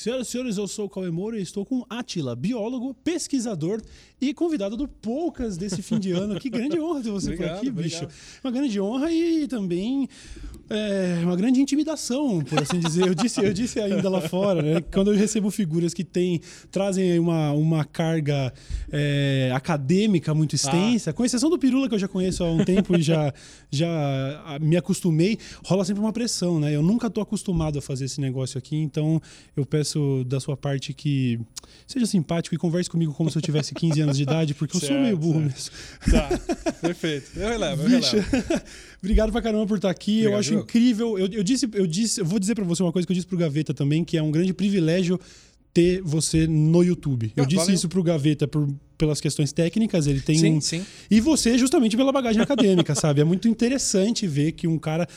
Senhoras e senhores, eu sou o Cauê Moura e estou com Atila, biólogo, pesquisador e convidado do Poucas desse fim de ano. Que grande honra ter você Obrigado, por aqui, obrigado. bicho. Uma grande honra e também é, uma grande intimidação, por assim dizer. Eu disse, eu disse ainda lá fora, né? Quando eu recebo figuras que têm, trazem uma, uma carga é, acadêmica muito extensa, com exceção do Pirula, que eu já conheço há um tempo e já, já me acostumei, rola sempre uma pressão, né? Eu nunca estou acostumado a fazer esse negócio aqui, então eu peço da sua parte que seja simpático e converse comigo como se eu tivesse 15 anos de idade, porque eu sou meio burro certo. mesmo. Tá, perfeito. Eu relevo, eu relevo. obrigado pra caramba por estar aqui. eu Obrigado, acho eu. incrível. Eu, eu disse, eu disse, eu vou dizer pra você uma coisa que eu disse pro Gaveta também, que é um grande privilégio ter você no YouTube. Eu Ah, disse valeu. isso pro Gaveta por, pelas questões técnicas, ele tem Sim, um, sim. e você justamente pela bagagem acadêmica, sabe? É muito interessante ver que um cara.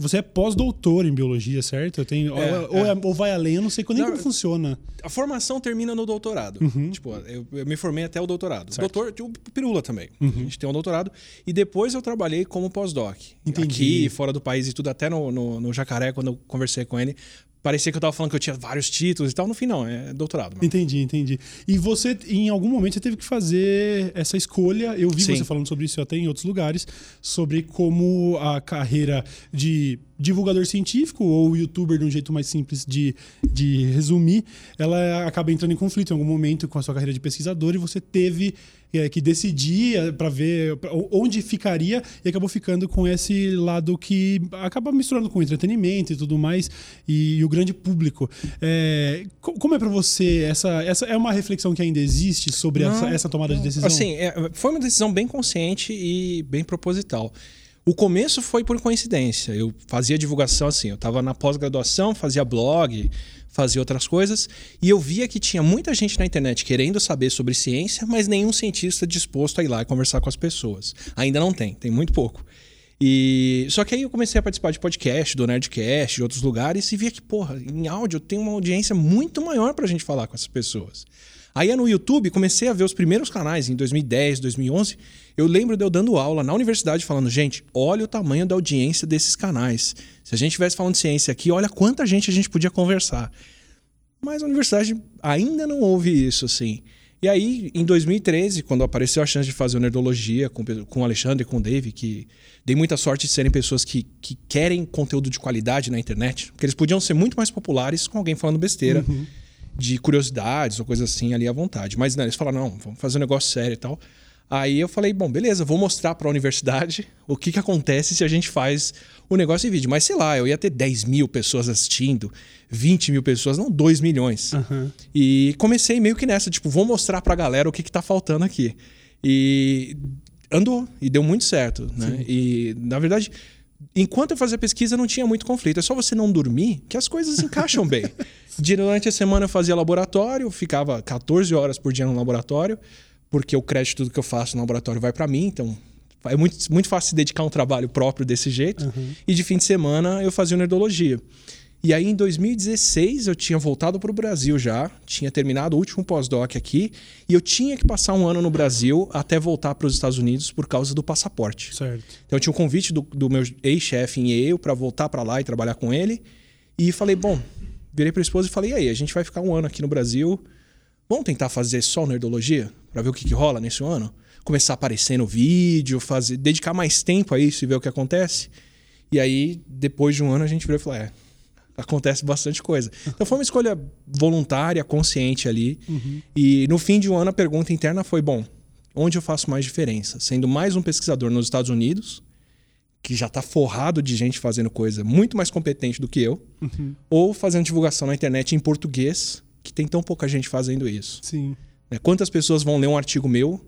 Você é pós-doutor em biologia, certo? Eu tenho, É, ou, ou é. é- ou vai além, eu não sei nem Não, como funciona. A formação termina no doutorado. Tipo, eu, eu me formei até o doutorado. Uhum. Certo. Uhum. Doutor, o Pirula também. A gente tem um doutorado. E depois eu trabalhei como pós-doc. Entendi. Aqui, fora do país e tudo, até no, no, no Jacaré, quando eu conversei com ele. Parecia que eu tava falando que eu tinha vários títulos e tal. No fim, não, é doutorado. Entendi, entendi. E você, em algum momento, você teve que fazer essa escolha. Eu vi Sim. você falando sobre isso até em outros lugares, sobre como a carreira de divulgador científico ou youtuber, de um jeito mais simples de, de resumir, ela acaba entrando em conflito em algum momento com a sua carreira de pesquisador e você teve é, que decidir para ver onde ficaria e acabou ficando com esse lado que acaba misturando com entretenimento e tudo mais e, o grande público. É, co- como é para você essa, essa é uma reflexão que ainda existe sobre Não, essa, essa tomada de decisão? Assim, é, foi uma decisão bem consciente e bem proposital. O começo foi por coincidência. Eu fazia divulgação assim, eu estava na pós-graduação, fazia blog, fazia outras coisas, e eu via que tinha muita gente na internet querendo saber sobre ciência, mas nenhum cientista disposto a ir lá e conversar com as pessoas. Ainda não tem, tem muito pouco. E só que aí eu comecei a participar de podcast, do Nerdcast, de outros lugares e via que, porra, em áudio tem uma audiência muito maior pra gente falar com essas pessoas. Aí no YouTube comecei a ver os primeiros canais em 2010, 2011. Eu lembro de eu dando aula na universidade falando, gente, olha o tamanho da audiência desses canais. Se a gente estivesse falando de ciência aqui, olha quanta gente a gente podia conversar. Mas a universidade ainda não houve isso, assim. E aí, em 2013, quando apareceu a chance de fazer o Nerdologia com, com o Alexandre e com o Dave, que dei muita sorte de serem pessoas que, que querem conteúdo de qualidade na internet, porque eles podiam ser muito mais populares com alguém falando besteira, de curiosidades ou coisas assim ali à vontade. Mas não, eles falaram, não, vamos fazer um negócio sério e tal. Aí eu falei, bom, beleza, vou mostrar para a universidade o que, que acontece se a gente faz o negócio em vídeo. Mas sei lá, eu ia ter 10 mil pessoas assistindo, 20 mil pessoas, não 2 milhões. Aham. E comecei meio que nessa, tipo, vou mostrar pra galera o que, que tá faltando aqui. E andou, e deu muito certo, né? E, na verdade, enquanto eu fazia pesquisa, não tinha muito conflito. É só você não dormir que as coisas encaixam bem. Durante a semana eu fazia laboratório, ficava 14 horas por dia no laboratório, porque o crédito do que eu faço no laboratório vai pra mim, então é muito, muito fácil se dedicar a um trabalho próprio desse jeito. E de fim de semana eu fazia nerdologia. E aí, em 2016, eu tinha voltado para o Brasil já, tinha terminado o último pós-doc aqui, e eu tinha que passar um ano no Brasil até voltar para os Estados Unidos por causa do passaporte. Certo. Então, eu tinha um convite do, do meu ex-chefe em Yale para voltar para lá e trabalhar com ele. E falei, bom, virei para a esposa e falei, e aí, a gente vai ficar um ano aqui no Brasil, vamos tentar fazer só nerdologia para ver o que, que rola nesse ano? Começar a aparecer no vídeo, fazer, dedicar mais tempo a isso e ver o que acontece. E aí, depois de um ano, a gente virou e falou, é, acontece bastante coisa. Então foi uma escolha voluntária, consciente ali. E no fim de um ano a pergunta interna foi: bom, onde eu faço mais diferença? Sendo mais um pesquisador nos Estados Unidos, que já está forrado de gente fazendo coisa muito mais competente do que eu, ou fazendo divulgação na internet em português, que tem tão pouca gente fazendo isso. Sim. né? Quantas pessoas vão ler um artigo meu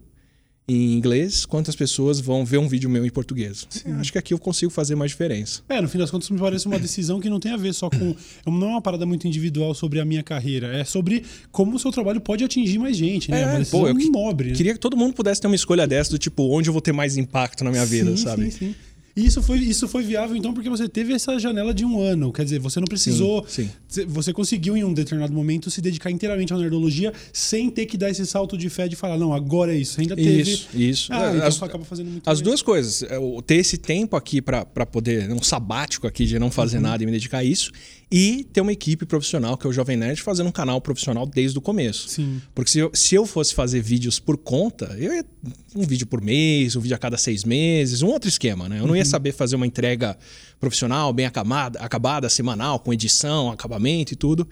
em inglês? Quantas pessoas vão ver um vídeo meu em português? Eu Acho que aqui eu consigo fazer mais diferença. É, no fim das contas, me parece uma decisão que não tem a ver só com. Não é uma parada muito individual sobre a minha carreira. É sobre como o seu trabalho pode atingir mais gente, né? É, uma decisão pô, eu nobre. Queria que todo mundo pudesse ter uma escolha dessa do tipo, onde eu vou ter mais impacto na minha vida, sim, sabe? Sim, sim. E isso foi, isso foi viável, então, porque você teve essa janela de um ano. Quer dizer, você não precisou. Sim, sim. Você conseguiu, em um determinado momento, se dedicar inteiramente à nerdologia sem ter que dar esse salto de fé de falar, não, agora é isso. Você ainda teve. Isso, isso. Ah, então as, você acaba fazendo muito as bem. duas coisas. É, Ter esse tempo aqui pra poder. Um sabático aqui de não fazer Uhum. nada e me dedicar a isso. E ter uma equipe profissional, que é o Jovem Nerd, fazendo um canal profissional desde o começo. Sim. Porque se eu, se eu fosse fazer vídeos por conta, eu ia um vídeo por mês, um vídeo a cada seis meses, um outro esquema, né? Eu não ia saber fazer uma entrega profissional, bem acabada, acabada, semanal, com edição, acabamento e tudo.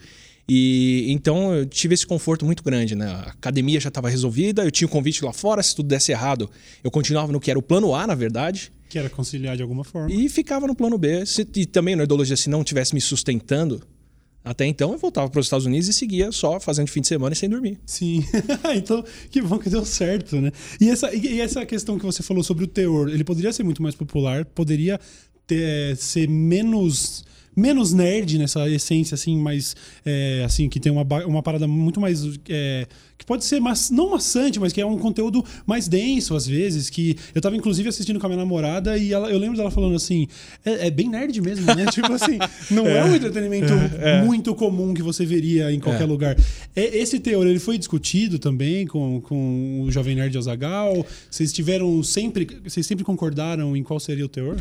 E então eu tive esse conforto muito grande, né? A academia já estava resolvida, eu tinha o convite lá fora, se tudo desse errado, eu continuava no que era o plano A, na verdade, Que era conciliar de alguma forma. e ficava no plano B. Se- e também na ideologia, se não tivesse me sustentando até então, eu voltava para os Estados Unidos e seguia só fazendo fim de semana e sem dormir. Sim. então, que bom que deu certo, né? E essa, e essa questão que você falou sobre o teor, ele poderia ser muito mais popular, poderia ter, ser menos menos nerd nessa essência assim mais é, assim que tem uma, uma parada muito mais é, que pode ser mas não maçante mas que é um conteúdo mais denso às vezes que eu tava inclusive assistindo com a minha namorada e ela, eu lembro dela falando assim é, é bem nerd mesmo né? Tipo assim não é, um entretenimento muito comum que você veria em qualquer É. lugar. É, esse teor ele foi discutido também com, com o jovem nerd Azagal? Vocês tiveram sempre vocês sempre concordaram em qual seria o teor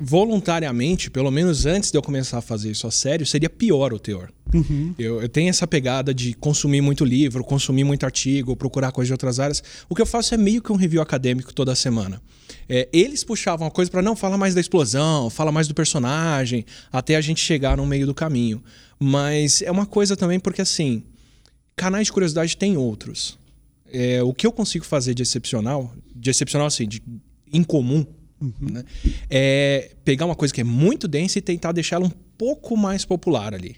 voluntariamente, pelo menos antes de eu começar a fazer isso a sério, seria pior o teor. Eu, eu tenho essa pegada de consumir muito livro, consumir muito artigo, procurar coisas de outras áreas. O que eu faço é meio que um review acadêmico toda semana. É, eles puxavam a coisa para não fala mais da explosão, fala mais do personagem, até a gente chegar no meio do caminho. Mas é uma coisa também porque assim, canais de curiosidade tem outros. É, o que eu consigo fazer de excepcional, de excepcional assim, de incomum, né, é pegar uma coisa que é muito densa e tentar deixar ela um pouco mais popular ali.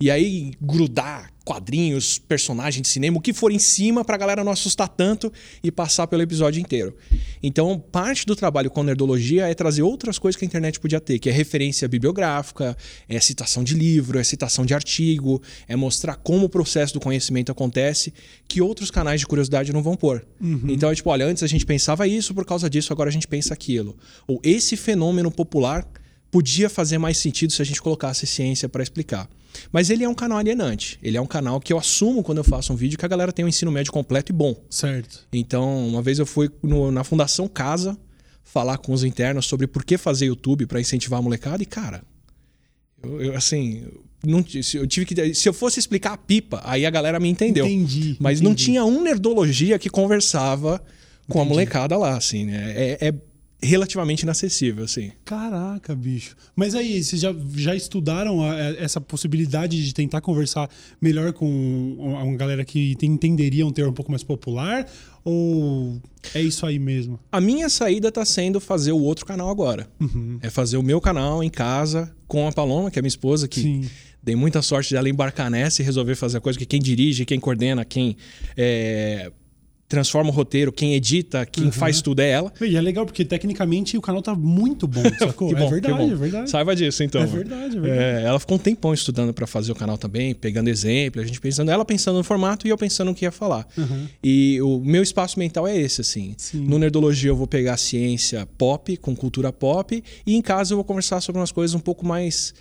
E aí grudar quadrinhos, personagem de cinema, o que for em cima pra galera não assustar tanto e passar pelo episódio inteiro. Então, parte do trabalho com nerdologia é trazer outras coisas que a internet podia ter, que é referência bibliográfica, é citação de livro, é citação de artigo, é mostrar como o processo do conhecimento acontece, que outros canais de curiosidade não vão pôr. Então, é tipo, olha, antes a gente pensava isso, por causa disso agora a gente pensa aquilo. Ou esse fenômeno popular podia fazer mais sentido se a gente colocasse ciência para explicar. Mas ele é um canal alienante. Ele é um canal que eu assumo quando eu faço um vídeo que a galera tem um ensino médio completo e bom. certo Então, uma vez eu fui no- na Fundação Casa falar com os internos sobre por que fazer YouTube para incentivar a molecada e, cara, eu, eu, assim, não, eu tive que. Se eu fosse explicar a pipa, aí a galera me entendeu. Entendi, Mas não entendi. tinha um nerdologia que conversava com a Entendi. molecada lá, assim, né? É, é relativamente inacessível, assim. Caraca, bicho. Mas aí, vocês já, já estudaram a- a- essa possibilidade de tentar conversar melhor com uma uma galera que tem- entenderia um termo um pouco mais popular? Ou é isso aí mesmo? A minha saída tá sendo fazer o outro canal agora. Uhum. É fazer o meu canal em casa com a Paloma, que é minha esposa, que Sim. dei muita sorte dela embarcar nessa e resolver fazer a coisa que quem dirige, quem coordena, quem é, transforma o roteiro, quem edita, quem Uhum. faz tudo é ela. E é legal, porque tecnicamente o canal tá muito bom, sacou? Que bom, é que verdade, bom. é verdade. Saiba disso, então. É verdade, é verdade. É, ela ficou um tempão estudando para fazer o canal também, pegando exemplo, a gente pensando, ela pensando no formato e eu pensando no que ia falar. Uhum. E o meu espaço mental é esse, assim. Sim. No Nerdologia eu vou pegar ciência pop, com cultura pop, e em casa eu vou conversar sobre umas coisas um pouco mais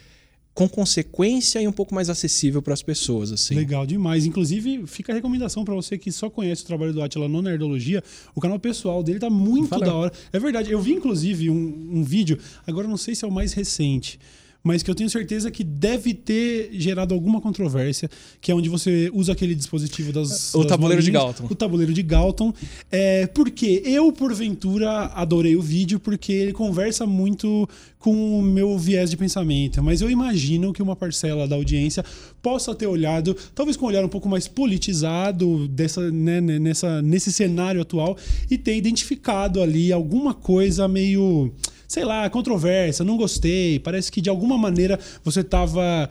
com consequência e um pouco mais acessível para as pessoas, assim. Legal demais. Inclusive, fica a recomendação pra você que só conhece o trabalho do Atila no Nerdologia. O canal pessoal dele tá muito Valeu. da hora. É verdade. Eu vi, inclusive, um, um vídeo, agora não sei se é o mais recente, mas que eu tenho certeza que deve ter gerado alguma controvérsia, que é onde você usa aquele dispositivo das. O das tabuleiro de Galton. O tabuleiro de Galton. É, porque eu, porventura, adorei o vídeo, porque ele conversa muito com o meu viés de pensamento. Mas eu imagino que uma parcela da audiência possa ter olhado, talvez com um olhar um pouco mais politizado dessa, né, né, nessa, nesse cenário atual, e ter identificado ali alguma coisa meio sei lá, controvérsia, não gostei. Parece que de alguma maneira você estava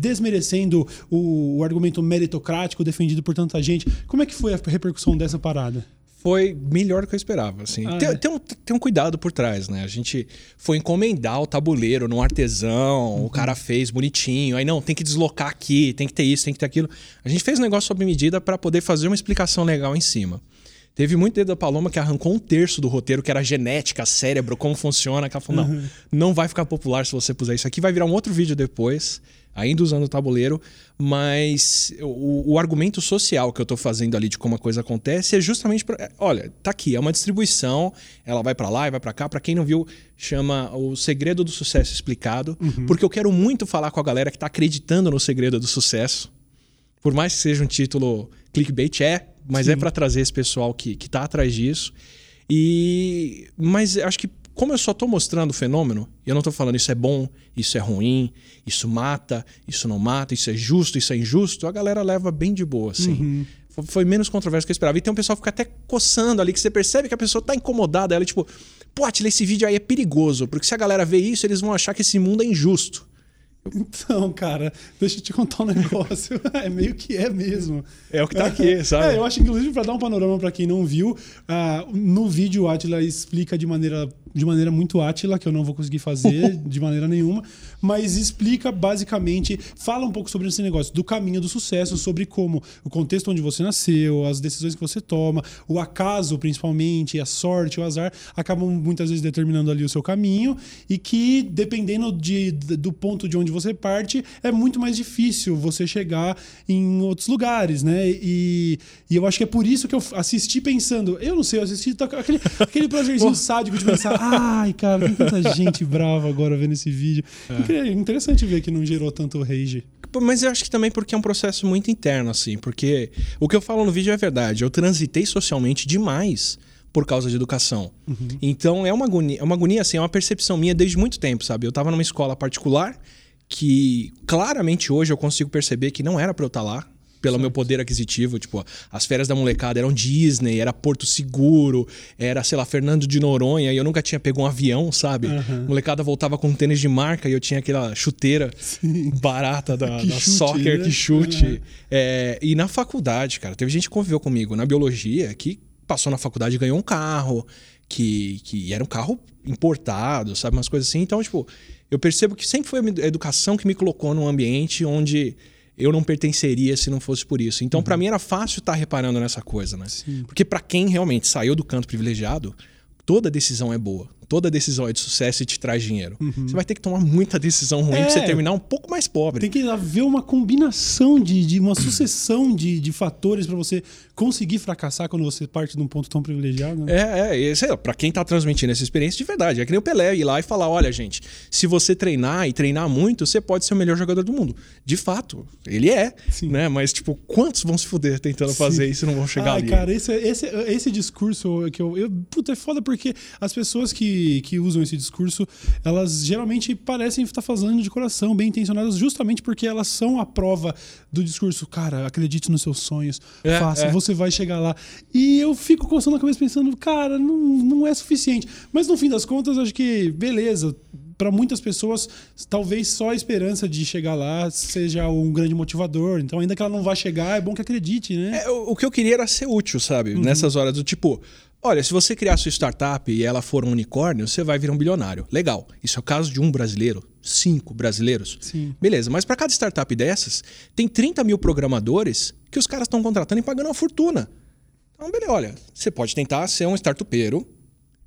desmerecendo o, o argumento meritocrático defendido por tanta gente. Como é que foi a repercussão dessa parada? foi melhor do que eu esperava. Assim. Ah, tem, é? tem um, tem um cuidado por trás, né? A gente foi encomendar o tabuleiro num artesão, Uhum. o cara fez bonitinho. Aí, não, tem que deslocar aqui, tem que ter isso, tem que ter aquilo. A gente fez um negócio sob medida para poder fazer uma explicação legal em cima. Teve muito dedo da Paloma que arrancou um terço do roteiro, que era genética, cérebro, como funciona. Que ela falou: não, não vai ficar popular se você puser isso aqui. Vai virar um outro vídeo depois. ainda usando o tabuleiro, mas o, o argumento social que eu estou fazendo ali de como a coisa acontece é justamente para, olha, tá aqui, é uma distribuição, ela vai para lá e vai para cá. Para quem não viu, chama o segredo do sucesso explicado, uhum. porque eu quero muito falar com a galera que está acreditando no segredo do sucesso. Por mais que seja um título clickbait é, mas é Sim. é para trazer esse pessoal que que tá atrás disso. E mas acho que como eu só estou mostrando o fenômeno, eu não estou falando isso é bom, isso é ruim, isso mata, isso não mata, isso é justo, isso é injusto, a galera leva bem de boa, assim. Uhum. Foi, menos controverso que eu esperava. E tem um pessoal que fica até coçando ali, que você percebe que a pessoa está incomodada. Ela, tipo, pô, Atila, esse vídeo aí é perigoso, porque se a galera ver isso, eles vão achar que esse mundo é injusto. Então, cara, deixa eu te contar um negócio. é meio que é mesmo. É o que tá aqui, sabe? É, eu acho, inclusive, para dar um panorama para quem não viu, uh, no vídeo o Atila explica de maneira de maneira muito átila, que eu não vou conseguir fazer de maneira nenhuma, mas explica basicamente, fala um pouco sobre esse negócio do caminho do sucesso, sobre como o contexto onde você nasceu, as decisões que você toma, o acaso principalmente, a sorte, o azar, acabam muitas vezes determinando ali o seu caminho e que dependendo de, do ponto de onde você parte, é muito mais difícil você chegar em outros lugares, né? E, e eu acho que é por isso que eu assisti pensando, eu não sei, eu assisti aquele, aquele prazerzinho sádico de pensar, Ai, cara, tem tanta gente brava agora vendo esse vídeo. É. Interessante ver que não gerou tanto rage. Mas eu acho que também porque é um processo muito interno, assim. Porque o que eu falo no vídeo é verdade. Eu transitei socialmente demais por causa de educação. Uhum. Então é uma agonia, é uma agonia, assim, é uma percepção minha desde muito tempo, sabe? Eu estava numa escola particular que claramente hoje eu consigo perceber que não era para eu estar tá lá pelo certo. meu poder aquisitivo. Tipo, as férias da molecada eram Disney, era Porto Seguro, era, sei lá, Fernando de Noronha, e eu nunca tinha pego um avião, sabe? Uhum. Molecada voltava com um tênis de marca e eu tinha aquela chuteira Sim. barata da, da chute, soccer né? que chute. Uhum. É, e na faculdade, cara, teve gente que conviveu comigo na biologia que passou na faculdade e ganhou um carro, que, que era um carro importado, sabe? Umas coisas assim. Então, tipo, eu percebo que sempre foi a educação que me colocou num ambiente onde eu não pertenceria se não fosse por isso. Então, uhum. para mim era fácil estar tá reparando nessa coisa, né? Sim. Porque para quem realmente saiu do canto privilegiado, toda decisão é boa toda decisão é de sucesso e te traz dinheiro. Uhum. Você vai ter que tomar muita decisão ruim é, pra você terminar um pouco mais pobre. Tem que haver uma combinação de, de uma sucessão de, de fatores para você conseguir fracassar quando você parte de um ponto tão privilegiado. Né? É, é, sei lá, pra quem tá transmitindo essa experiência de verdade. É que nem o Pelé ir lá e falar: olha, gente, se você treinar e treinar muito, você pode ser o melhor jogador do mundo. De fato, ele é. Sim. né? Mas, tipo, quantos vão se fuder tentando Sim. fazer isso e não vão chegar Ai, ali? Cara, esse, esse, esse discurso que eu, eu. Puta, é foda porque as pessoas que que, usam esse discurso, elas geralmente parecem estar fazendo de coração, bem intencionadas, justamente porque elas são a prova do discurso. Cara, acredite nos seus sonhos, é, faça, é. você vai chegar lá. E eu fico coçando a cabeça pensando, cara, não, não é suficiente. Mas no fim das contas, acho que, beleza, para muitas pessoas, talvez só a esperança de chegar lá seja um grande motivador. Então, ainda que ela não vá chegar, é bom que acredite, né? É, o, o, que eu queria era ser útil, sabe? Uhum. Nessas horas do tipo, Olha, se você criar sua startup e ela for um unicórnio, você vai virar um bilionário. Legal. Isso é o caso de um brasileiro, cinco brasileiros. Sim. Beleza, mas para cada startup dessas, tem 30 mil programadores que os caras estão contratando e pagando uma fortuna. Então, beleza, olha, você pode tentar ser um startupeiro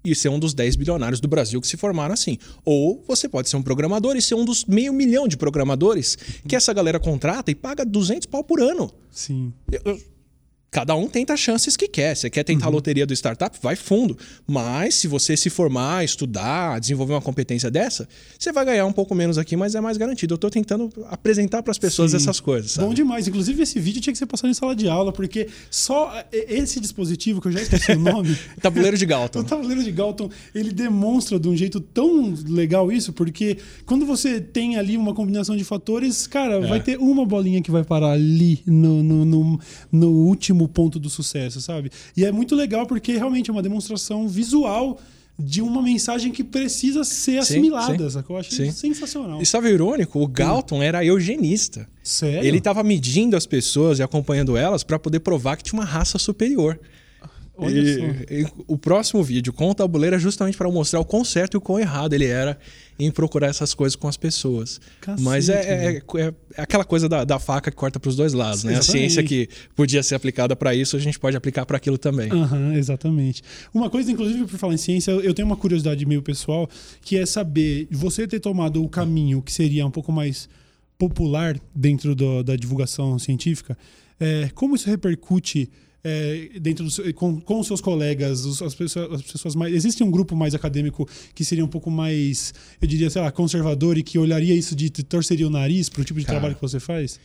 e ser um dos 10 bilionários do Brasil que se formaram assim. Ou você pode ser um programador e ser um dos meio milhão de programadores que essa galera contrata e paga 200 pau por ano. Sim. Eu, Cada um tenta as chances que quer. Você quer tentar uhum. a loteria do startup? Vai fundo. Mas se você se formar, estudar, desenvolver uma competência dessa, você vai ganhar um pouco menos aqui, mas é mais garantido. Eu estou tentando apresentar para as pessoas Sim. essas coisas. Sabe? Bom demais. Inclusive, esse vídeo tinha que ser passado em sala de aula, porque só esse dispositivo, que eu já esqueci o nome. tabuleiro de Galton. o tabuleiro de Galton, ele demonstra de um jeito tão legal isso, porque quando você tem ali uma combinação de fatores, cara, é. vai ter uma bolinha que vai parar ali no, no, no, no último último ponto do sucesso, sabe? E é muito legal porque realmente é uma demonstração visual de uma mensagem que precisa ser assimilada, sim, sacou? Eu acho sim. sensacional. E sabe o irônico? O Galton hum. era eugenista. Sério? Ele estava medindo as pessoas e acompanhando elas para poder provar que tinha uma raça superior. E, e, o próximo vídeo com o tabuleiro é justamente para mostrar o quão certo e o quão errado ele era em procurar essas coisas com as pessoas. Cacete, Mas é, é, é, é, aquela coisa da, da, faca que corta para os dois lados, né? Exatamente. A ciência que podia ser aplicada para isso, a gente pode aplicar para aquilo também. Uhum, exatamente. Uma coisa, inclusive, por falar em ciência, eu tenho uma curiosidade meio pessoal, que é saber, você ter tomado o caminho que seria um pouco mais popular dentro do, da divulgação científica, é, como isso repercute é, dentro do, com, com os seus colegas, os, as, pessoas, as pessoas mais. Existe um grupo mais acadêmico que seria um pouco mais, eu diria, sei lá, conservador e que olharia isso de torceria o nariz para o tipo de Cara. trabalho que você faz?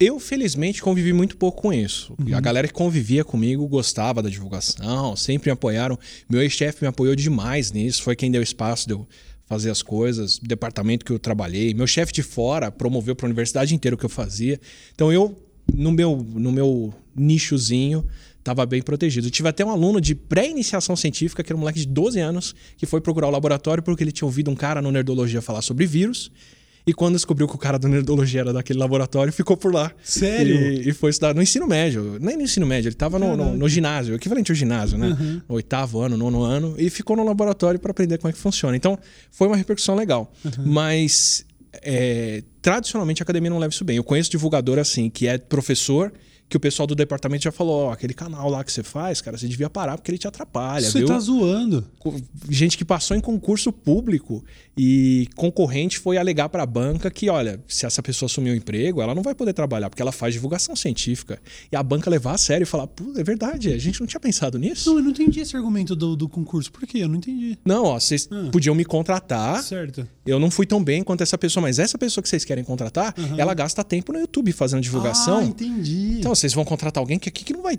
Eu, felizmente, convivi muito pouco com isso. A galera que convivia comigo gostava da divulgação, sempre me apoiaram. Meu ex-chefe me apoiou demais nisso, foi quem deu espaço de eu fazer as coisas, o departamento que eu trabalhei. Meu chefe de fora promoveu para a universidade inteira o que eu fazia. Então eu, no meu, no meu nichozinho, estava bem protegido. Eu tive até um aluno de pré-iniciação científica, que era um moleque de 12 anos, que foi procurar o laboratório porque ele tinha ouvido um cara no Nerdologia falar sobre vírus. E quando descobriu que o cara do Nerdologia era daquele laboratório, ficou por lá. Sério? E, e foi estudar no ensino médio. Nem no ensino médio, ele estava no, no, no ginásio, equivalente ao ginásio, né? No oitavo ano, nono ano, e ficou no laboratório para aprender como é que funciona. Então, foi uma repercussão legal. Mas, é, tradicionalmente, a academia não leva isso bem. Eu conheço divulgador assim, que é professor, que o pessoal do departamento já falou: ó, aquele canal lá que você faz, cara, você devia parar porque ele te atrapalha, Você viu? tá zoando. gente que passou em concurso público e concorrente foi alegar para a banca que, olha, se essa pessoa assumir o emprego, ela não vai poder trabalhar porque ela faz divulgação científica. E a banca levar a sério e falar, pô, é verdade, a gente não tinha pensado nisso. Não, eu não entendi esse argumento do, do concurso. Por quê? Eu não entendi. Não, ó, vocês Ah. podiam me contratar. Certo. Eu não fui tão bem quanto essa pessoa, mas essa pessoa que vocês querem contratar, ela gasta tempo no YouTube fazendo divulgação. Ah, entendi. Então, vocês vão contratar alguém que aqui que não vai.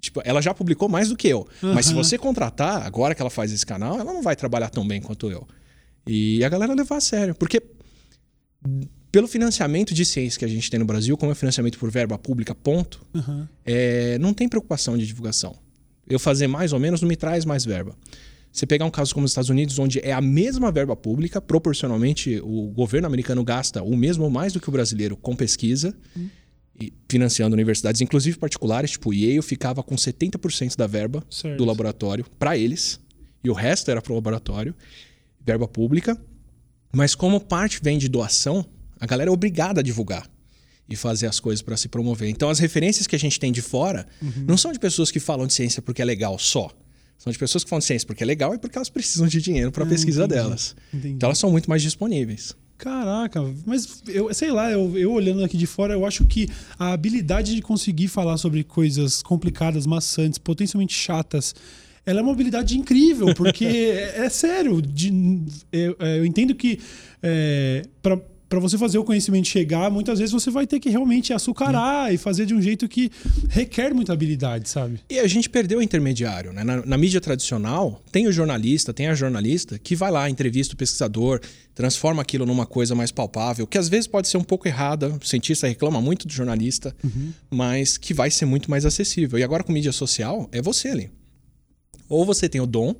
Tipo, ela já publicou mais do que eu. Mas se Aham. você contratar, agora que ela faz esse canal, ela não vai trabalhar tão bem quanto eu. E a galera levar a sério. Porque, pelo financiamento de ciência que a gente tem no Brasil, como é financiamento por verba pública, ponto, Aham. é, não tem preocupação de divulgação. Eu fazer mais ou menos não me traz mais verba. Você pegar um caso como os Estados Unidos, onde é a mesma verba pública, proporcionalmente o governo americano gasta o mesmo ou mais do que o brasileiro com pesquisa, e financiando universidades, inclusive particulares, tipo o Yale ficava com 70% da verba Certo. do laboratório para eles, e o resto era para o laboratório, verba pública. Mas como parte vem de doação, a galera é obrigada a divulgar e fazer as coisas para se promover. Então as referências que a gente tem de fora não são de pessoas que falam de ciência porque é legal só. São de pessoas que falam de ciência porque é legal e porque elas precisam de dinheiro para a Ah, pesquisa entendi. delas. Entendi. Então elas são muito mais disponíveis. Caraca, mas eu sei lá, eu, eu olhando aqui de fora, eu acho que a habilidade de conseguir falar sobre coisas complicadas, maçantes, potencialmente chatas, ela é uma habilidade incrível, porque é, é sério. de- eu, é, eu entendo que é, para para você fazer o conhecimento chegar, muitas vezes você vai ter que realmente açucarar e fazer de um jeito que requer muita habilidade, sabe? E a gente perdeu o intermediário. Né? Na, na mídia tradicional, tem o jornalista, tem a jornalista que vai lá, entrevista o pesquisador, transforma aquilo numa coisa mais palpável, que às vezes pode ser um pouco errada. O cientista reclama muito do jornalista, mas que vai ser muito mais acessível. E agora com mídia social, é você ali. Ou você tem o dom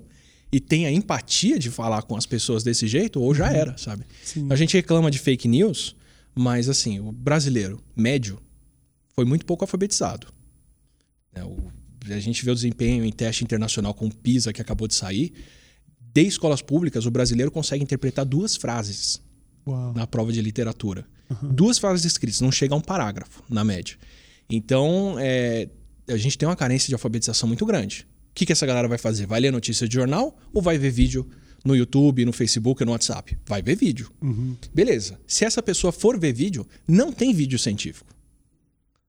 e tem a empatia de falar com as pessoas desse jeito, ou já era, sabe? Sim. A gente reclama de fake news, mas assim, o brasileiro médio foi muito pouco alfabetizado. O- a gente vê o desempenho em teste internacional com o PISA que acabou de sair. De escolas públicas, o brasileiro consegue interpretar duas frases Uau. na prova de literatura. Duas frases escritas, não chega a um parágrafo, na média. Então, é, a gente tem uma carência de alfabetização muito grande. O que, que essa galera vai fazer? Vai ler notícia de jornal ou vai ver vídeo no YouTube, no Facebook, no WhatsApp? Vai ver vídeo. Beleza. Se essa pessoa for ver vídeo, não tem vídeo científico.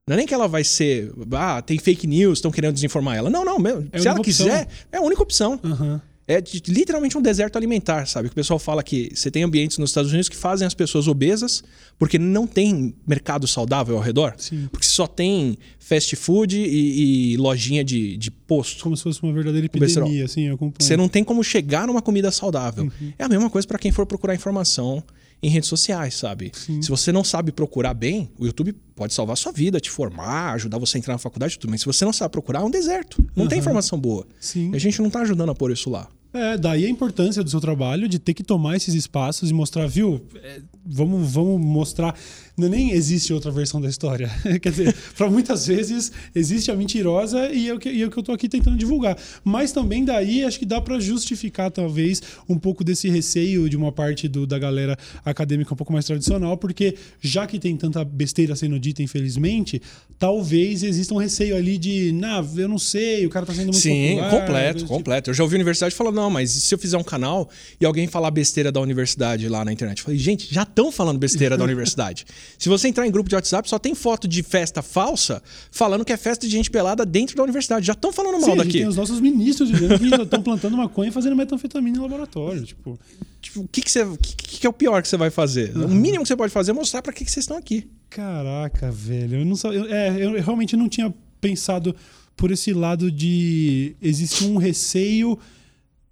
Não é nem que ela vai ser. Ah, tem fake news, estão querendo desinformar ela. Não, não. meu, É se ela opção. quiser, é a única opção. Aham. É de- literalmente um deserto alimentar, sabe? Que o pessoal fala que você tem ambientes nos Estados Unidos que fazem as pessoas obesas porque não tem mercado saudável ao redor. Sim. Porque só tem fast food e, e lojinha de, de posto. Como se fosse uma verdadeira epidemia, assim, eu acompanho. Você não tem como chegar numa comida saudável. Uhum. É a mesma coisa para quem for procurar informação em redes sociais, sabe? Se você não sabe procurar bem, o YouTube pode salvar a sua vida, te formar, ajudar você a entrar na faculdade e tudo. Mas se você não sabe procurar, é um deserto. Não tem informação boa. Sim. E a gente não tá ajudando a pôr isso lá. É, daí a importância do seu trabalho de ter que tomar esses espaços e mostrar, viu? É, vamos, vamos mostrar. Não, nem existe outra versão da história. Quer dizer, para muitas vezes existe a mentirosa e é, o que, e é o que eu tô aqui tentando divulgar. Mas também daí acho que dá para justificar, talvez, um pouco desse receio de uma parte do, da galera acadêmica um pouco mais tradicional, porque já que tem tanta besteira sendo dita, infelizmente, talvez exista um receio ali de, nah, eu não sei, o cara tá sendo muito Sim, popular, completo, tipo, completo. Eu já ouvi universidade falando, não, mas se eu fizer um canal e alguém falar besteira da universidade lá na internet? Eu falei, gente, já estão falando besteira da universidade. Se você entrar em grupo de WhatsApp, só tem foto de festa falsa falando que é festa de gente pelada dentro da universidade. Já estão falando mal Sim, daqui. tem os nossos ministros dizendo que estão plantando maconha e fazendo metanfetamina em laboratório. Tipo, Tipo, o que, que, você, que, que é o pior que você vai fazer? O mínimo que você pode fazer é mostrar pra que, que vocês estão aqui. caraca, velho. Eu não sabia. eu- é, eu realmente não tinha pensado por esse lado de existe um receio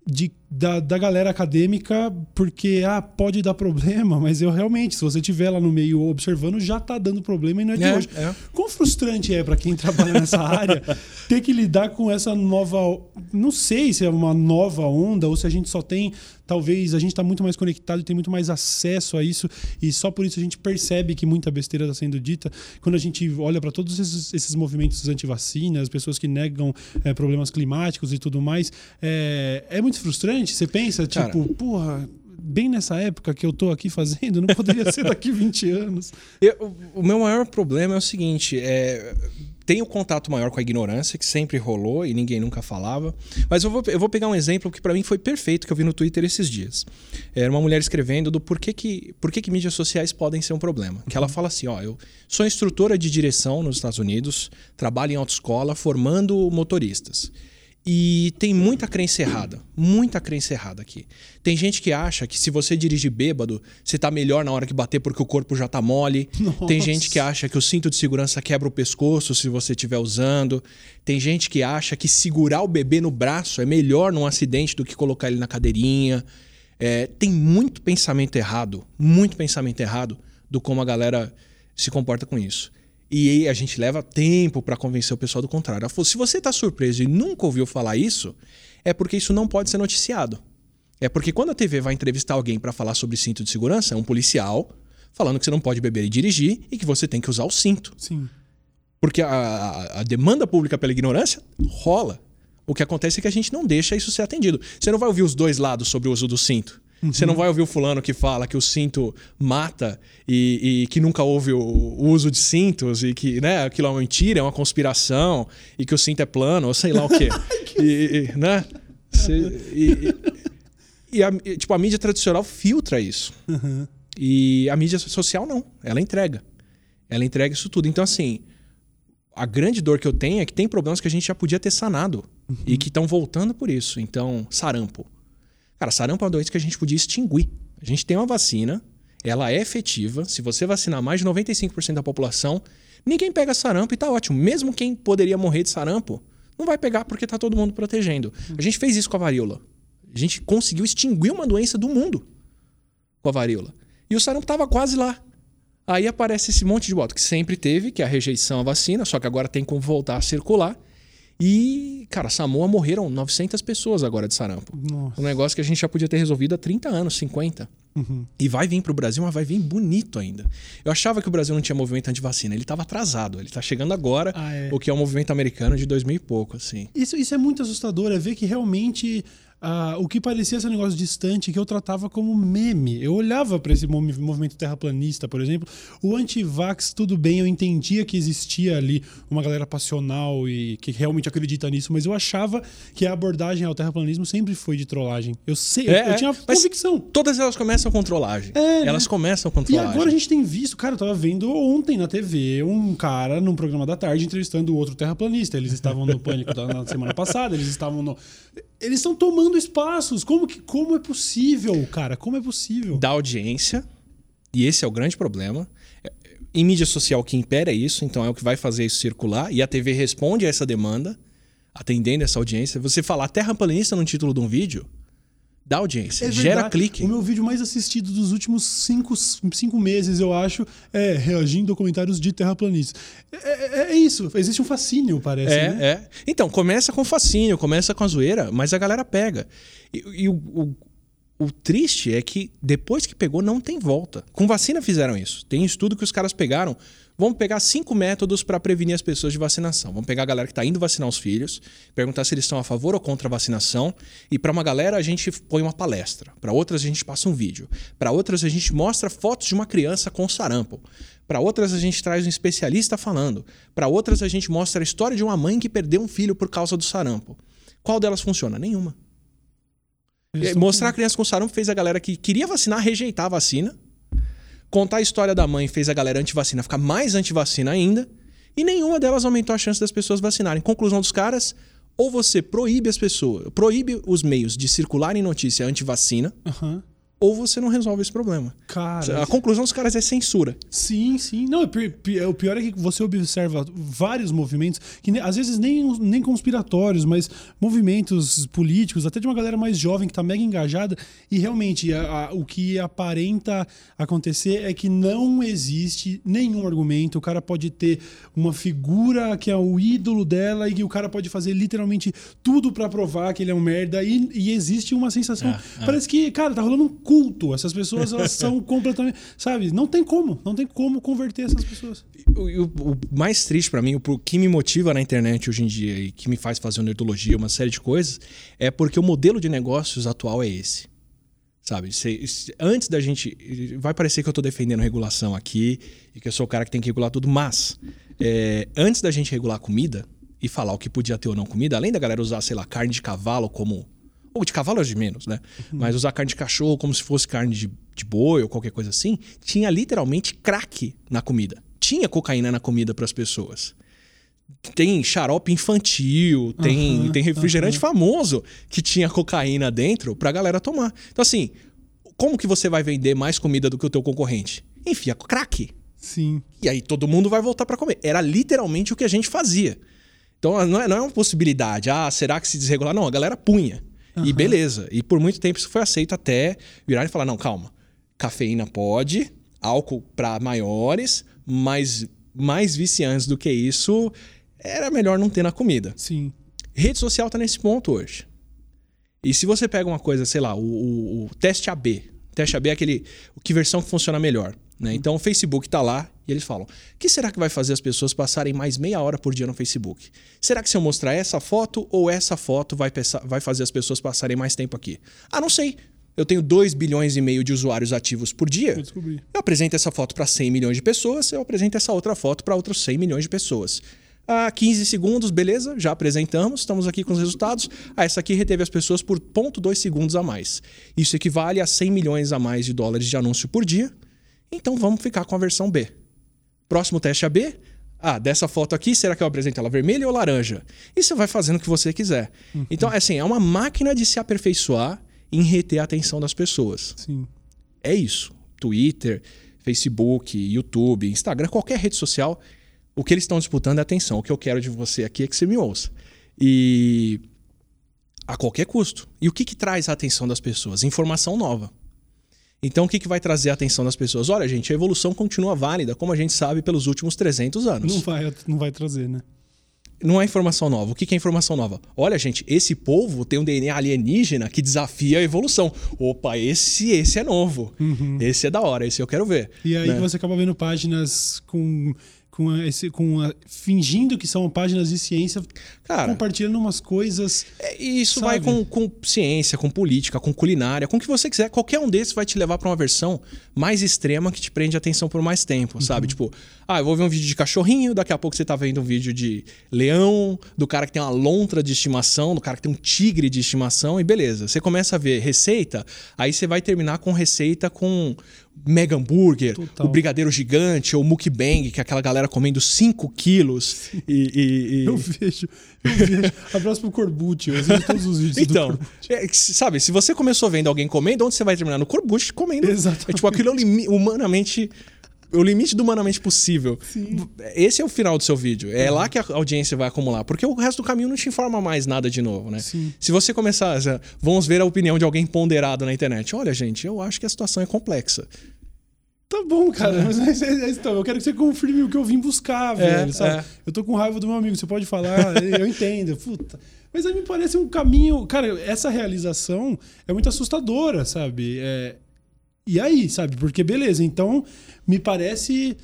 de, da, da galera acadêmica, porque ah, pode dar problema, mas eu realmente, se você estiver lá no meio observando, já tá dando problema e não é de É, hoje. é. Quão frustrante é para quem trabalha nessa área ter que lidar com essa nova. Não sei se é uma nova onda ou se a gente só tem. Talvez a gente está muito mais conectado e tem muito mais acesso a isso, e só por isso a gente percebe que muita besteira está sendo dita. Quando a gente olha para todos esses, esses movimentos anti-vacina, as pessoas que negam eh, problemas climáticos e tudo mais, é, é muito frustrante. Você pensa, Cara. tipo, porra. Bem nessa época que eu tô aqui fazendo, não poderia ser daqui 20 anos. Eu- o meu maior problema é o seguinte: é, tem o contato maior com a ignorância, que sempre rolou e ninguém nunca falava. Mas eu vou, eu vou pegar um exemplo que para mim foi perfeito, que eu vi no Twitter esses dias. Era uma mulher escrevendo do porquê que, porquê que mídias sociais podem ser um problema. Que ela fala assim: ó, eu sou instrutora de direção nos Estados Unidos, trabalho em autoescola formando motoristas. E tem muita crença errada, muita crença errada aqui. Tem gente que acha que se você dirigir bêbado, você tá melhor na hora que bater porque o corpo já tá mole. Tem Nossa. gente que acha que o cinto de segurança quebra o pescoço se você estiver usando. Tem gente que acha que segurar o bebê no braço é melhor num acidente do que colocar ele na cadeirinha. É, tem muito pensamento errado, muito pensamento errado do como a galera se comporta com isso. E a gente leva tempo para convencer o pessoal do contrário. Ela falou: se você tá surpreso e nunca ouviu falar isso, é porque isso não pode ser noticiado. É porque quando a TV vai entrevistar alguém para falar sobre cinto de segurança, é um policial falando que você não pode beber e dirigir e que você tem que usar o cinto. Sim. Porque a, a- a demanda pública pela ignorância rola. O que acontece é que a gente não deixa isso ser atendido. Você não vai ouvir os dois lados sobre o uso do cinto. Você não vai ouvir o fulano que fala que o cinto mata e, e que nunca houve o, o uso de cintos e que né, aquilo é uma mentira, é uma conspiração e que o cinto é plano, ou sei lá o quê. e, e- né? Você- e, e- a, tipo, a mídia tradicional filtra isso. Uhum. E a mídia social não. Ela entrega. Ela entrega isso tudo. Então, assim, a grande dor que eu tenho é que tem problemas que a gente já podia ter sanado e que estão voltando por isso. Então, sarampo. Cara, sarampo é uma doença que a gente podia extinguir. A gente tem uma vacina, ela é efetiva. Se você vacinar mais de 95% da população, ninguém pega sarampo e tá ótimo. Mesmo quem poderia morrer de sarampo, não vai pegar porque tá todo mundo protegendo. A gente fez isso com a varíola. A gente conseguiu extinguir uma doença do mundo com a varíola. E o sarampo tava quase lá. Aí aparece esse monte de boato que sempre teve, que é a rejeição à vacina, só que agora tem como voltar a circular. E, cara, Samoa morreram 900 pessoas agora de sarampo. Nossa. Um negócio que a gente já podia ter resolvido há 30 anos, 50. Uhum. E vai vir pro Brasil, mas vai vir bonito ainda. Eu achava que o Brasil não tinha movimento anti-vacina. Ele estava atrasado. Ele tá chegando agora, Ah, é. o que é o movimento americano de 2000 e pouco, assim. Isso, isso é muito assustador, é ver que realmente ah, o que parecia ser um negócio distante, que eu tratava como meme. Eu olhava para esse movi- movimento terraplanista, por exemplo. O anti-vax, tudo bem, eu entendia que existia ali uma galera passional e que realmente acredita nisso, mas eu achava que a abordagem ao terraplanismo sempre foi de trollagem. Eu sei, eu- É, eu, é, tinha mas- convicção. Todas elas começam com trollagem. É, né? Elas começam com E trollagem. agora a gente tem visto, cara, eu tava vendo ontem na TV um cara num programa da tarde entrevistando outro terraplanista. Eles estavam no pânico da, na semana passada, eles estavam no. Eles estão tomando espaços. Como, que, como é possível, cara? Como é possível? da audiência, e esse é o grande problema. Em mídia social, que impera é isso, então é o que vai fazer isso circular, e a TV responde a essa demanda, atendendo essa audiência. Você falar terraplanista no título de um vídeo, dá audiência, É gera clique. O meu vídeo mais assistido dos últimos cinco, cinco meses, eu acho, é reagindo a comentários de terraplanistas. É, é- é isso. Existe um fascínio, parece. É, né? é. Então, começa com fascínio, começa com a zoeira, mas a galera pega. E, e o, o- o triste é que depois que pegou, não tem volta. Com vacina fizeram isso. Tem estudo que os caras pegaram. Vamos pegar cinco métodos para prevenir as pessoas de vacinação. Vamos pegar a galera que está indo vacinar os filhos, perguntar se eles estão a favor ou contra a vacinação. E para uma galera a gente põe uma palestra. Para outras a gente passa um vídeo. Para outras a gente mostra fotos de uma criança com sarampo. Para outras a gente traz um especialista falando. Para outras a gente mostra a história de uma mãe que perdeu um filho por causa do sarampo. Qual delas funciona? Nenhuma. Mostrar a criança com sarampo fez a galera que queria vacinar rejeitar a vacina. Contar a história da mãe fez a galera antivacina ficar mais antivacina ainda. E nenhuma delas aumentou a chance das pessoas vacinarem. Conclusão dos caras: ou você proíbe as pessoas, proíbe os meios de circularem notícia anti-vacina, Aham. Ou você não resolve esse problema. Cara. A conclusão dos caras é censura. Sim, sim. Não, o pi- pi- o pior é que você observa vários movimentos, que às vezes nem, nem conspiratórios, mas movimentos políticos, até de uma galera mais jovem que tá mega engajada, e realmente a- a- o que aparenta acontecer é que não existe nenhum argumento. O cara pode ter uma figura que é o ídolo dela e que o cara pode fazer literalmente tudo pra provar que ele é um merda, e, e existe uma sensação. É, é. Parece que, cara, tá rolando um culto. Essas pessoas, elas são completamente. Sabe? Não tem como. Não tem como converter essas pessoas. O, o- o mais triste pra mim, o que me motiva na internet hoje em dia e que me faz fazer nerdologia, uma série de coisas, é porque o modelo de negócios atual é esse. Sabe? Se- se- antes da gente. Vai parecer que eu tô defendendo regulação aqui e que eu sou o cara que tem que regular tudo, mas é, antes da gente regular a comida e falar o que podia ter ou não comida, além da galera usar, sei lá, carne de cavalo como. Ou de cavalo de menos, né? Mas usar carne de cachorro como se fosse carne de, de boi ou qualquer coisa assim, tinha literalmente crack na comida. Tinha cocaína na comida para as pessoas. Tem xarope infantil, tem, Aham, tem refrigerante famoso que tinha cocaína dentro pra galera tomar. Então, assim, como que você vai vender mais comida do que o teu concorrente? Enfia crack. Sim. E aí todo mundo vai voltar pra comer. Era literalmente o que a gente fazia. Então não é, não é uma possibilidade. Ah, será que se desregular? Não, a galera punha. E beleza. E por muito tempo isso foi aceito até virar e falar: não, calma. Cafeína pode, álcool pra maiores, mas mais viciantes do que isso era melhor não ter na comida. Sim. Rede social tá nesse ponto hoje. E se você pega uma coisa, sei lá, o, o- o teste AB. Teste AB é aquele. Que versão que funciona melhor. Né? Então o Facebook tá lá e eles falam: o que será que vai fazer as pessoas passarem mais meia hora por dia no Facebook? Será que se eu mostrar essa foto ou essa foto vai, vai fazer as pessoas passarem mais tempo aqui? Ah, não sei. Eu tenho 2 bilhões e meio de usuários ativos por dia. Eu descobri. Eu apresento essa foto para 100 milhões de pessoas, eu apresento essa outra foto para outros 100 milhões de pessoas. Ah, 15 segundos, beleza, já apresentamos, estamos aqui com os resultados. Ah, essa aqui reteve as pessoas por 0,2 segundos a mais. Isso equivale a 100 milhões a mais de dólares de anúncio por dia. Então vamos ficar com a versão B. Próximo teste AB. Ah, dessa foto aqui, será que eu apresento ela vermelha ou laranja? E você vai fazendo o que você quiser. Então, assim, é uma máquina de se aperfeiçoar em reter a atenção das pessoas. Sim. É isso. Twitter, Facebook, YouTube, Instagram, qualquer rede social, o que eles estão disputando é atenção. O que eu quero de você aqui é que você me ouça. E a qualquer custo. E o que, que traz a atenção das pessoas? Informação nova. Então, o que, que vai trazer a atenção das pessoas? Olha, gente, a evolução continua válida, como a gente sabe, pelos últimos 300 anos. Não vai, não vai trazer, né? Não é informação nova. O que que é informação nova? Olha, gente, esse povo tem um DNA alienígena que desafia a evolução. Opa, esse esse é novo. Esse é da hora, esse eu quero ver. E aí né? você acaba vendo páginas com. Com esse, com a- fingindo que são páginas de ciência, Cara, compartilhando umas coisas. É, E isso Sabe? vai com, com ciência, com política, com culinária, com o que você quiser. Qualquer um desses vai te levar pra uma versão mais extrema que te prende a atenção por mais tempo, sabe? Tipo, ah, eu vou ver um vídeo de cachorrinho, daqui a pouco você tá vendo um vídeo de leão, do cara que tem uma lontra de estimação, do cara que tem um tigre de estimação, e beleza. Você começa a ver receita, aí você vai terminar com receita com mega hambúrguer, Total. o brigadeiro gigante, ou mukbang, que é aquela galera comendo 5 quilos. E, e- e- Eu vejo, eu vejo. Abraço pro Corbucci, eu vejo todos os vídeos Então, Corbucci. é sabe, se você começou vendo alguém comendo, onde você vai terminar? No corbucho comendo. Exatamente. É tipo, aquilo é humanamente. O limite do humanamente possível. Esse é o final do seu vídeo. É lá que a audiência vai acumular. Porque o resto do caminho não te informa mais nada de novo, né? Sim. Se você começar. já, Vamos ver a opinião de alguém ponderado na internet. Olha, gente, eu acho que a situação é complexa. Tá bom, cara. Mas é, é, então, eu quero que você confirme o que eu vim buscar, velho. sabe? é. Eu tô com raiva do meu amigo, você pode falar, eu entendo. Puta. Mas aí me parece um caminho. Cara, essa realização é muito assustadora, sabe? É, E aí, sabe? Porque beleza, então me parece.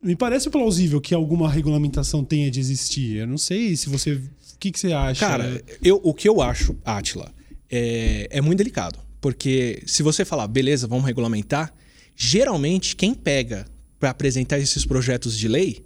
Me parece plausível que alguma regulamentação tenha de existir. Eu não sei se você. O que, que você acha? Cara, eu, o que eu acho, Atila, é, é muito delicado. Porque se você falar, beleza, vamos regulamentar, geralmente quem pega para apresentar esses projetos de lei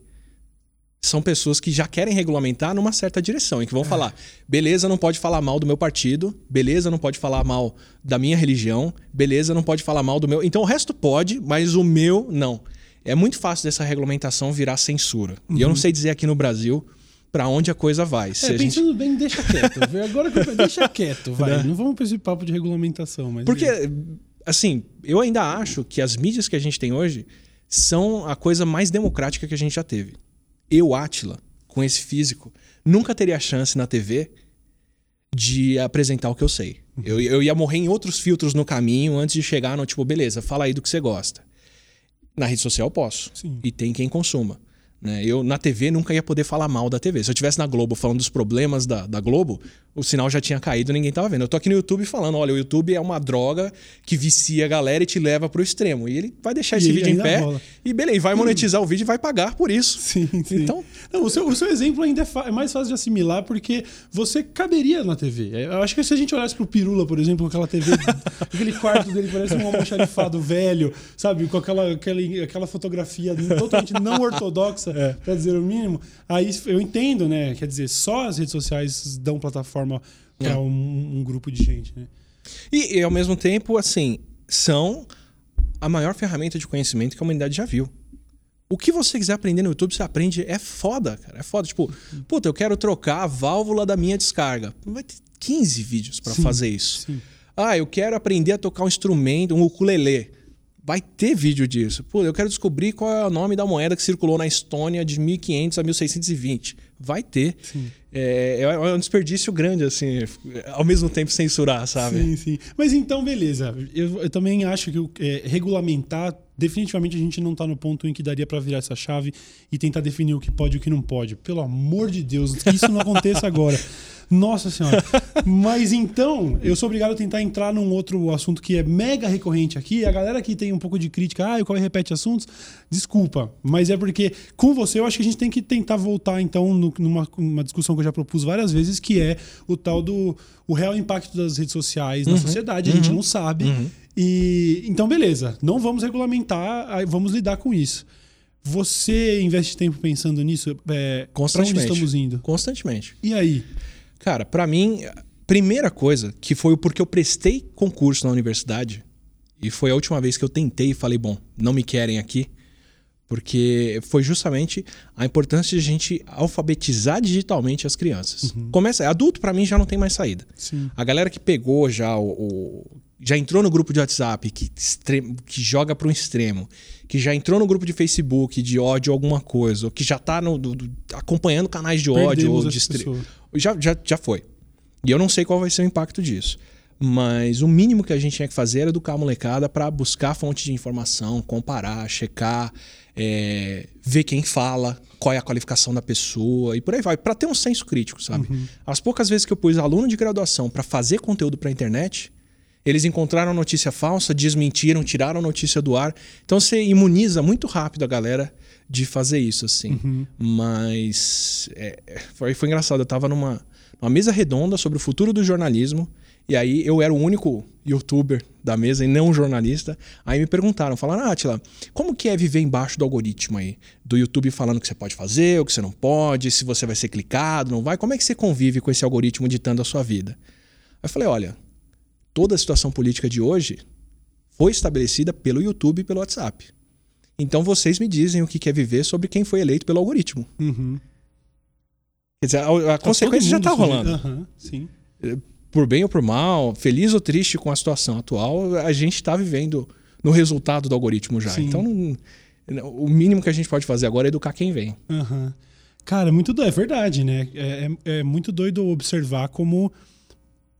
são pessoas que já querem regulamentar numa certa direção, em que vão é. falar: beleza, não pode falar mal do meu partido, beleza, não pode falar mal da minha religião, beleza, não pode falar mal do meu. Então o resto pode, mas o meu não. É muito fácil dessa regulamentação virar censura. Uhum. E eu não uhum. sei dizer aqui no Brasil para onde a coisa vai. É, pensando gente... bem, deixa quieto. Agora que eu... deixa quieto, vai. Né? Não vamos para esse papo de regulamentação, mas. Porque, assim, eu ainda acho que as mídias que a gente tem hoje são a coisa mais democrática que a gente já teve. Eu, Átila, com esse físico, nunca teria chance na TV de apresentar o que eu sei. Uhum. Eu, eu ia morrer em outros filtros no caminho antes de chegar no tipo, beleza, fala aí do que você gosta. Na rede social eu posso. Sim. E tem quem consuma. Né? Eu, na TV, nunca ia poder falar mal da TV. Se eu tivesse na Globo falando dos problemas da, da Globo, o sinal já tinha caído ninguém tava vendo. Eu tô aqui no YouTube falando: olha, o YouTube é uma droga que vicia a galera e te leva pro extremo. E ele vai deixar esse vídeo em pé rola. e beleza, vai monetizar hum. o vídeo e vai pagar por isso. Sim, sim. Então, Não, o, seu, o seu exemplo ainda é, é, mais fácil de assimilar porque você caberia na TV. Eu acho que se a gente olhasse pro Pirula, por exemplo, com aquela TV, aquele quarto dele parece um almoxarifado velho, sabe? Com aquela, aquela, aquela fotografia totalmente não ortodoxa é. para dizer o mínimo. Aí eu entendo, né? Quer dizer, só as redes sociais dão plataforma para é. um, um, grupo de gente, né? E, e, ao mesmo tempo, assim, são a maior ferramenta de conhecimento que a humanidade já viu. O que você quiser aprender no YouTube, você aprende. É foda, cara. É foda. Tipo, puta, eu quero trocar a válvula da minha descarga. Vai ter 15 vídeos para fazer isso. Sim. Ah, eu quero aprender a tocar um instrumento, um ukulele vai ter vídeo disso. Pô, eu quero descobrir qual é o nome da moeda que circulou na Estônia de 1500 a 1620. Vai ter. É, é, um desperdício grande, assim, ao mesmo tempo censurar, sabe? Sim, sim. Mas então, beleza. Eu, eu também acho que é, regulamentar, definitivamente a gente não está no ponto em que daria para virar essa chave e tentar definir o que pode e o que não pode. Pelo amor de Deus, que isso não aconteça agora. Nossa Senhora. Mas então, eu sou obrigado a tentar entrar num outro assunto que é mega recorrente aqui. A galera que tem um pouco de crítica, ah, o qual repete assuntos, desculpa. Mas é porque com você eu acho que a gente tem que tentar voltar, então, numa, numa discussão que já propus várias vezes, que é o tal do o real impacto das redes sociais uhum, na sociedade. A gente uhum, não sabe. Uhum. E então, beleza, não vamos regulamentar, vamos lidar com isso. Você investe tempo pensando nisso? É, Constantemente. onde estamos indo? Constantemente. E aí? Cara, para mim, primeira coisa, que foi o porque eu prestei concurso na universidade, e foi a última vez que eu tentei e falei, bom, não me querem aqui, porque foi justamente a importância de a gente alfabetizar digitalmente as crianças. Uhum. Começa, adulto para mim já não tem mais saída. Sim. A galera que pegou já o, o já entrou no grupo de WhatsApp, que, que joga para um extremo, que já entrou no grupo de Facebook de ódio alguma coisa, ou que já está acompanhando canais de Perdemos ódio ou de extremo já, já, já foi. E eu não sei qual vai ser o impacto disso. Mas o mínimo que a gente tinha que fazer era educar a molecada para buscar fonte de informação, comparar, checar, é, ver quem fala, qual é a qualificação da pessoa e por aí vai, para ter um senso crítico, sabe? Uhum. As poucas vezes que eu pus aluno de graduação para fazer conteúdo para a internet, eles encontraram notícia falsa, desmentiram, tiraram notícia do ar. Então você imuniza muito rápido a galera de fazer isso, assim. Uhum. Mas é, foi, foi engraçado. Eu tava numa, numa mesa redonda sobre o futuro do jornalismo. E aí eu era o único youtuber da mesa e não jornalista. Aí me perguntaram, falaram, ah, Atila, como que é viver embaixo do algoritmo aí? Do YouTube falando o que você pode fazer, o que você não pode, se você vai ser clicado, não vai. Como é que você convive com esse algoritmo ditando a sua vida? Aí eu falei, olha, toda a situação política de hoje foi estabelecida pelo YouTube e pelo WhatsApp. Então vocês me dizem o que é viver sobre quem foi eleito pelo algoritmo. Uhum. Quer dizer, a, a tá consequência já está rolando. Uhum, sim. Por bem ou por mal, feliz ou triste com a situação atual, a gente está vivendo no resultado do algoritmo já. Sim. Então, o mínimo que a gente pode fazer agora é educar quem vem. Uhum. Cara, é muito doido, é verdade, né? É, é, é muito doido observar como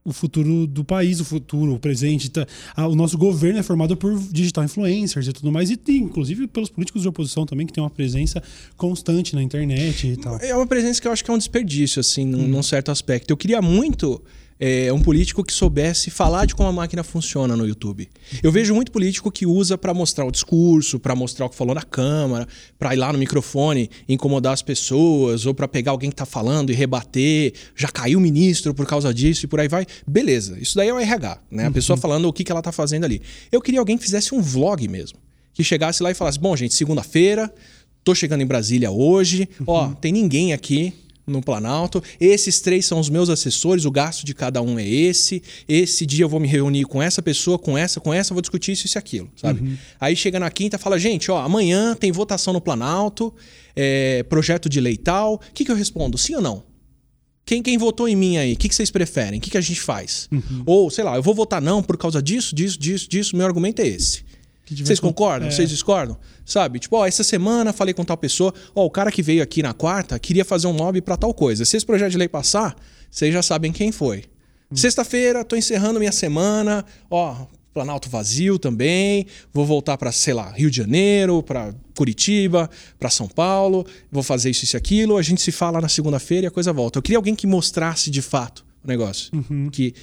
o futuro do país, o futuro, o presente. Tá, o nosso governo é formado por digital influencers e tudo mais, e inclusive pelos políticos de oposição também, que tem uma presença constante na internet e tal. É uma presença que eu acho que é um desperdício, assim, num, hum. num certo aspecto. Eu queria muito é, um político que soubesse falar de como a máquina funciona no YouTube. Eu vejo muito político que usa para mostrar o discurso, para mostrar o que falou na Câmara, para ir lá no microfone incomodar as pessoas, ou para pegar alguém que está falando e rebater. Já caiu o ministro por causa disso e por aí vai. Beleza, isso daí é o RH, né? A pessoa uhum. falando o que, que ela está fazendo ali. Eu queria alguém que fizesse um vlog mesmo. Que chegasse lá e falasse: bom, gente, segunda-feira, Tô chegando em Brasília hoje. Ó, tem ninguém aqui no Planalto. Esses três são os meus assessores, o gasto de cada um é esse. Esse dia eu vou me reunir com essa pessoa, com essa, com essa, vou discutir isso, e aquilo, sabe? Uhum. Aí chega na quinta fala, gente, ó, amanhã tem votação no Planalto, é, projeto de lei tal. O que, que eu respondo? Sim ou não? Quem, quem votou em mim aí? O que, que vocês preferem? O que, que a gente faz? Uhum. Ou, sei lá, eu vou votar não por causa disso, disso, disso, disso. Meu argumento é esse. Vocês concordam? É. Vocês discordam? Sabe? Tipo, ó, essa semana falei com tal pessoa, ó, o cara que veio aqui na quarta queria fazer um mob pra tal coisa. Se esse projeto de lei passar, vocês já sabem quem foi. Hum. Sexta-feira, tô encerrando minha semana, ó, Planalto vazio também, vou voltar pra, sei lá, Rio de Janeiro, pra Curitiba, pra São Paulo, vou fazer isso e aquilo, a gente se fala na segunda-feira e a coisa volta. Eu queria alguém que mostrasse de fato o negócio, Uhum. que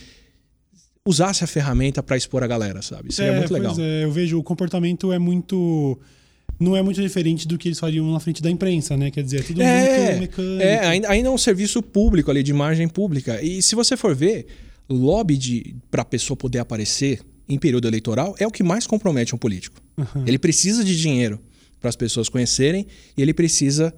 usasse a ferramenta pra expor a galera, sabe? Seria é, muito legal. É, eu vejo o comportamento é muito. Não é muito diferente do que eles fariam na frente da imprensa, né? Quer dizer, é tudo É, muito mecânico. é ainda, ainda é um serviço público ali, de imagem pública. E se você for ver, lobby de, pra pessoa poder aparecer em período eleitoral é o que mais compromete um político. Uhum. Ele precisa de dinheiro para as pessoas conhecerem e ele precisa.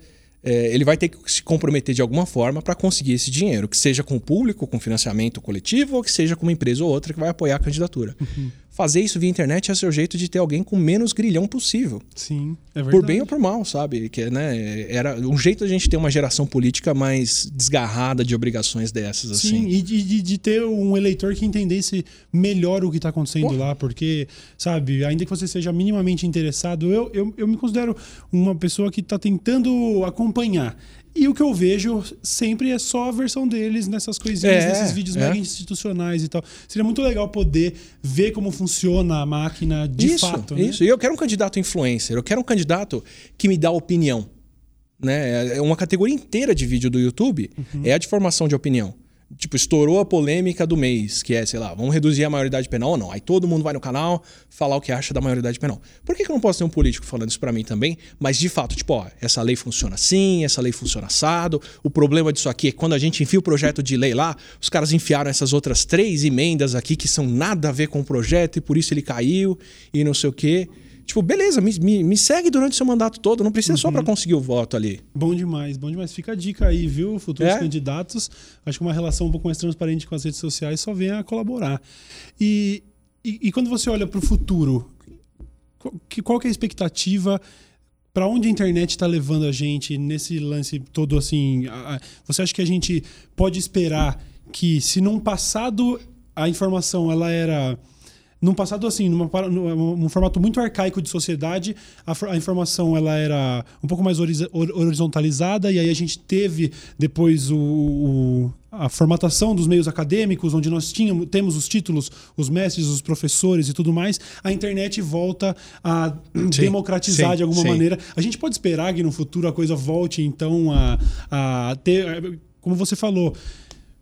É, ele vai ter que se comprometer de alguma forma para conseguir esse dinheiro, que seja com o público, com financiamento coletivo, ou que seja com uma empresa ou outra que vai apoiar a candidatura. Uhum. Fazer isso via internet é seu jeito de ter alguém com menos grilhão possível. Sim, é verdade. Por bem ou por mal, sabe? Que, né, era um jeito da gente ter uma geração política mais desgarrada de obrigações dessas, assim. Sim, e de, de- de ter um eleitor que entendesse melhor o que está acontecendo Pô. lá, porque, sabe, ainda que você seja minimamente interessado, eu, eu, eu me considero uma pessoa que está tentando acompanhar. E o que eu vejo sempre é só a versão deles nessas coisinhas, É, nesses vídeos é. mega institucionais e tal. Seria muito legal poder ver como funciona a máquina de isso, fato. né? isso. E eu quero um candidato influencer, eu quero um candidato que me dá opinião. Né? É uma categoria inteira de vídeo do YouTube Uhum. é a de formação de opinião. Tipo, estourou a polêmica do mês, que é, sei lá, vamos reduzir a maioridade penal ou não? Aí todo mundo vai no canal falar o que acha da maioridade penal. Por que, que eu não posso ter um político falando isso pra mim também? Mas de fato, tipo, ó, essa lei funciona assim, essa lei funciona assado. O problema disso aqui é que quando a gente enfia o projeto de lei lá, os caras enfiaram essas outras três emendas aqui que são nada a ver com o projeto e por isso ele caiu e não sei o quê. Tipo, beleza, me, me, me segue durante o seu mandato todo, não precisa só pra conseguir o voto ali. Bom demais, bom demais. Fica a dica aí, viu? Futuros É? candidatos. Acho que uma relação um pouco mais transparente com as redes sociais só vem a colaborar. E, e, e quando você olha para o futuro, qual que, qual que é a expectativa? Para onde a internet está levando a gente nesse lance todo assim? Você acha que a gente pode esperar que, se num passado a informação ela era num passado assim, numa, num, num formato muito arcaico de sociedade, a, a informação ela era um pouco mais horiz- hor- horizontalizada e aí a gente teve depois o, o- a formatação dos meios acadêmicos, onde nós tínhamos, temos os títulos, os mestres, os professores e tudo mais, a internet volta a democratizar sim, de alguma sim. maneira. A gente pode esperar que no futuro a coisa volte então a, a ter, como você falou,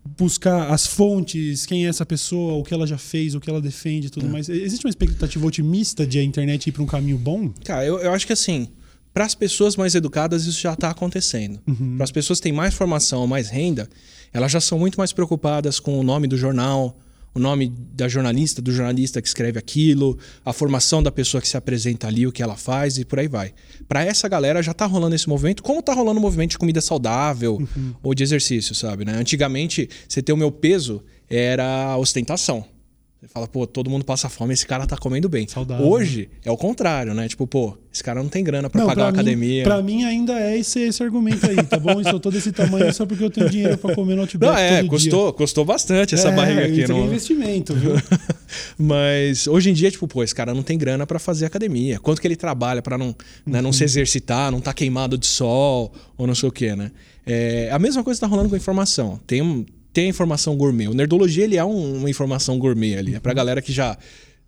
buscar as fontes, quem é essa pessoa, o que ela já fez, o que ela defende e tudo mais. Existe uma expectativa otimista de a internet ir para um caminho bom? Cara, eu, eu acho que assim, para as pessoas mais educadas, isso já está acontecendo. Uhum. Para as pessoas que têm mais formação, mais renda, elas já são muito mais preocupadas com o nome do jornal, o nome da jornalista, do jornalista que escreve aquilo, a formação da pessoa que se apresenta ali, o que ela faz e por aí vai. Para essa galera já tá rolando esse movimento, como tá rolando o movimento de comida saudável Uhum. ou de exercício, sabe? Né? Antigamente, você ter o meu peso era ostentação. Você fala, pô, todo mundo passa fome, esse cara tá comendo bem. Saudável. Hoje é o contrário, né? Tipo, pô, esse cara não tem grana pra pagar pra uma mim, academia. Pra mim ainda é esse, esse argumento aí, tá bom? Eu sou todo esse tamanho só porque eu tenho dinheiro pra comer no Outback Não, é, custou, custou bastante dia. essa É, barriga aqui. Isso é Não... investimento, viu? Mas hoje em dia, tipo, pô, esse cara não tem grana pra fazer academia. Quanto que ele trabalha pra não, né, não Uhum. se exercitar, não tá queimado de sol ou não sei o quê, né? É, a mesma coisa tá rolando com a informação. Tem, um, tem a informação gourmet. O Nerdologia, ele é um- uma informação gourmet ali. É Uhum. pra galera que já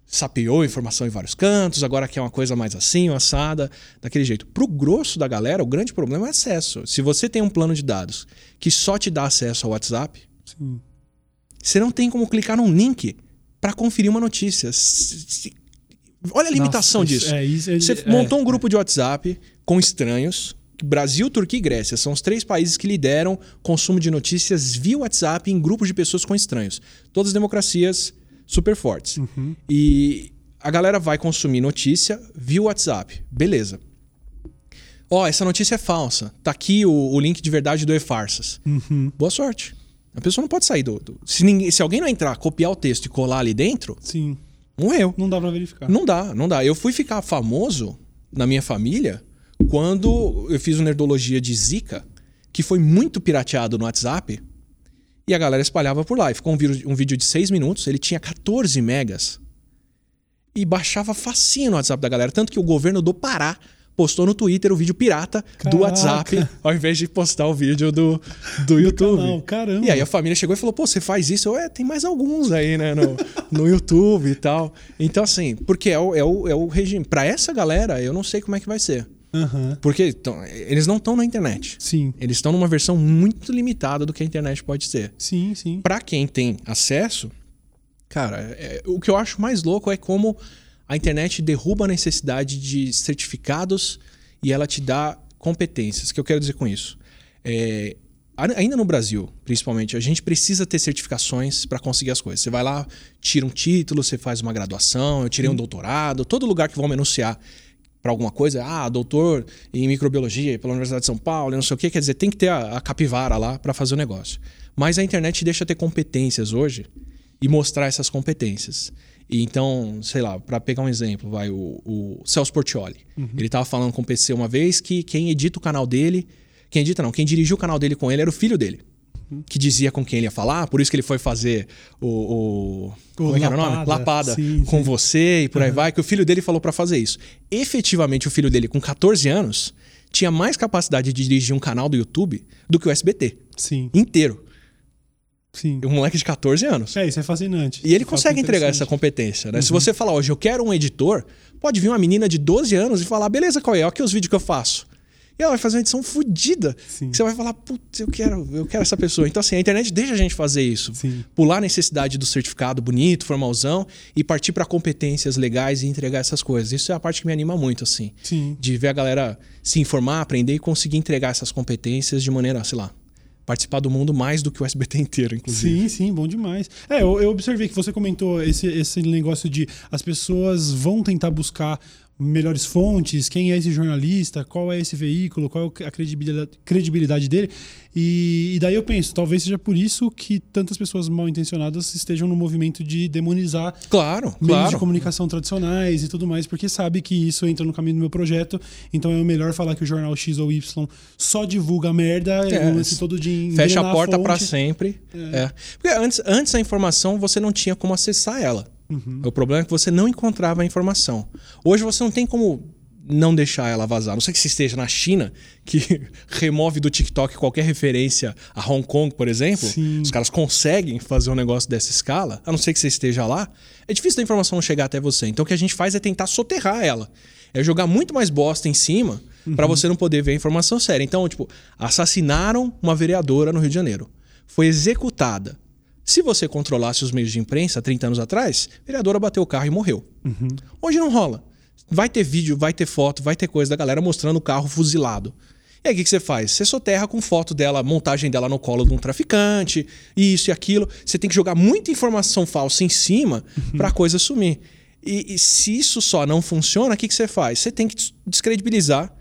sapeou informação em vários cantos, agora quer uma coisa mais assim, assada, daquele jeito. Pro grosso da galera, o grande problema é acesso. Se você tem um plano de dados que só te dá acesso ao WhatsApp, Sim. você não tem como clicar num link para conferir uma notícia. Olha a limitação Nossa, disso. isso- é, isso é- Você é, montou um grupo de WhatsApp com estranhos. Brasil, Turquia e Grécia são os três países que lideram consumo de notícias via WhatsApp em grupos de pessoas com estranhos. Todas democracias super fortes. Uhum. E a galera vai consumir notícia via WhatsApp. Beleza. Ó, essa notícia é falsa. Tá aqui o, o link de verdade do E-Farsas. Uhum. Boa sorte. A pessoa não pode sair do. do- se, ninguém, se alguém não entrar, copiar o texto e colar ali dentro, Sim. morreu. Não dá pra verificar. Não dá, não dá. Eu fui ficar famoso na minha família quando eu fiz uma nerdologia de Zika, que foi muito pirateado no WhatsApp, e a galera espalhava por lá. E ficou um vídeo, um vídeo de 6 minutos, ele tinha 14 megas. E baixava facinho no WhatsApp da galera. Tanto que o governo do Pará postou no Twitter o vídeo pirata do Caraca. WhatsApp, ao invés de postar o vídeo do, do YouTube. canal, caramba. E aí a família chegou e falou: pô, você faz isso? Eu, é, tem mais alguns aí, né, no, no YouTube e tal. Então, assim, porque é o, é o, é o regime. Pra essa galera, eu não sei como é que vai ser. Aham. Porque tão- eles não estão na internet. Sim. Eles estão numa versão muito limitada do que a internet pode ser. Sim, sim. Pra quem tem acesso, cara, é- o que eu acho mais louco é como a internet derruba a necessidade de certificados e ela te dá competências. O que eu quero dizer com isso? É, ainda no Brasil, principalmente, a gente precisa ter certificações para conseguir as coisas. Você vai lá, tira um título, você faz uma graduação, eu tirei um doutorado, todo lugar que vão me anunciar para alguma coisa, ah, doutor em microbiologia pela Universidade de São Paulo, não sei o que, quer dizer, tem que ter a, a capivara lá para fazer o negócio. Mas a internet deixa ter competências hoje e mostrar essas competências. E então, sei lá, para pegar um exemplo, vai o, o Celso Portioli. Ele tava falando com o PC uma vez que quem edita o canal dele, quem edita não, quem dirigiu o canal dele com ele era o filho dele. Que dizia com quem ele ia falar, por isso que ele foi fazer o. o como é o nome? Lapada. Sim, com sim. você e por aí vai, que o filho dele falou pra fazer isso. Efetivamente, o filho dele, com 14 anos, tinha mais capacidade de dirigir um canal do YouTube do que o SBT Sim. inteiro. Sim. Um moleque de 14 anos. É, isso é fascinante. E ele Fato consegue entregar essa competência, né? Se você falar hoje, eu quero um editor, pode vir uma menina de 12 anos e falar, beleza, qual é? Olha aqui os vídeos que eu faço. E ela vai fazer uma edição fodida. Você vai falar, putz, eu quero, eu quero essa pessoa. Então, assim, a internet deixa a gente fazer isso. Sim. Pular a necessidade do certificado bonito, formalzão, e partir para competências legais e entregar essas coisas. Isso é a parte que me anima muito, assim. Sim. De ver a galera se informar, aprender e conseguir entregar essas competências de maneira, sei lá, participar do mundo mais do que o SBT inteiro, inclusive. Sim, sim, bom demais. É, eu, eu observei que você comentou esse, esse negócio de as pessoas vão tentar buscar melhores fontes, quem é esse jornalista, qual é esse veículo, qual é a credibilidade, credibilidade dele. E, e daí eu penso, talvez seja por isso que tantas pessoas mal intencionadas estejam no movimento de demonizar Claro, meios de claro. comunicação tradicionais e tudo mais, porque sabe que isso entra no caminho do meu projeto. Então é melhor falar que o jornal X ou Y só divulga merda, É, o lance todo de Fecha a porta para sempre. É. Porque antes, antes a informação você não tinha como acessar ela. Uhum. O problema é que você não encontrava a informação. Hoje você não tem como não deixar ela vazar. A Não sei que você esteja na China, que remove do TikTok qualquer referência a Hong Kong, por exemplo. Sim. Os caras conseguem fazer um negócio dessa escala, a não ser que você esteja lá. É difícil da informação não chegar até você. Então o que a gente faz é tentar soterrar ela. É jogar muito mais bosta em cima pra você não poder ver a informação séria. Então, tipo, assassinaram uma vereadora no Rio de Janeiro. Foi executada. Se você controlasse os meios de imprensa 30 anos atrás, a vereadora bateu o carro e morreu. Hoje não rola. Vai ter vídeo, vai ter foto, vai ter coisa da galera mostrando o carro fuzilado. E aí o que, que você faz? Você soterra com foto dela, montagem dela no colo de um traficante, isso e aquilo. Você tem que jogar muita informação falsa em cima pra coisa sumir. E, e se isso só não funciona, o que, que você faz? Você tem que des- descredibilizar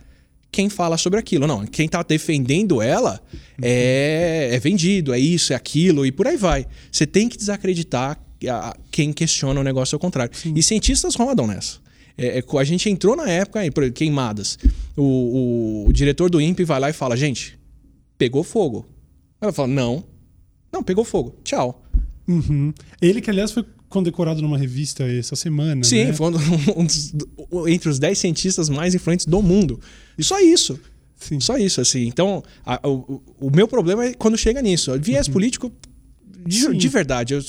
quem fala sobre aquilo. Não, quem tá defendendo ela é, é vendido, é isso, é aquilo, e por aí vai. Você tem que desacreditar quem questiona o negócio ao contrário. E cientistas rodam nessa. É, é, a gente entrou na época, aí, queimadas. O, o- o diretor do INPE vai lá e fala: gente, pegou fogo. Ela fala: não, não, pegou fogo, tchau. Uhum. Ele que, aliás, foi condecorado numa revista essa semana. Sim, né? foi um, um dos- entre os 10 cientistas mais influentes do mundo. Só isso. Sim. Só isso, assim. Então, a- o, o meu problema é quando chega nisso. Viés político, de, Uhum. De verdade, eu,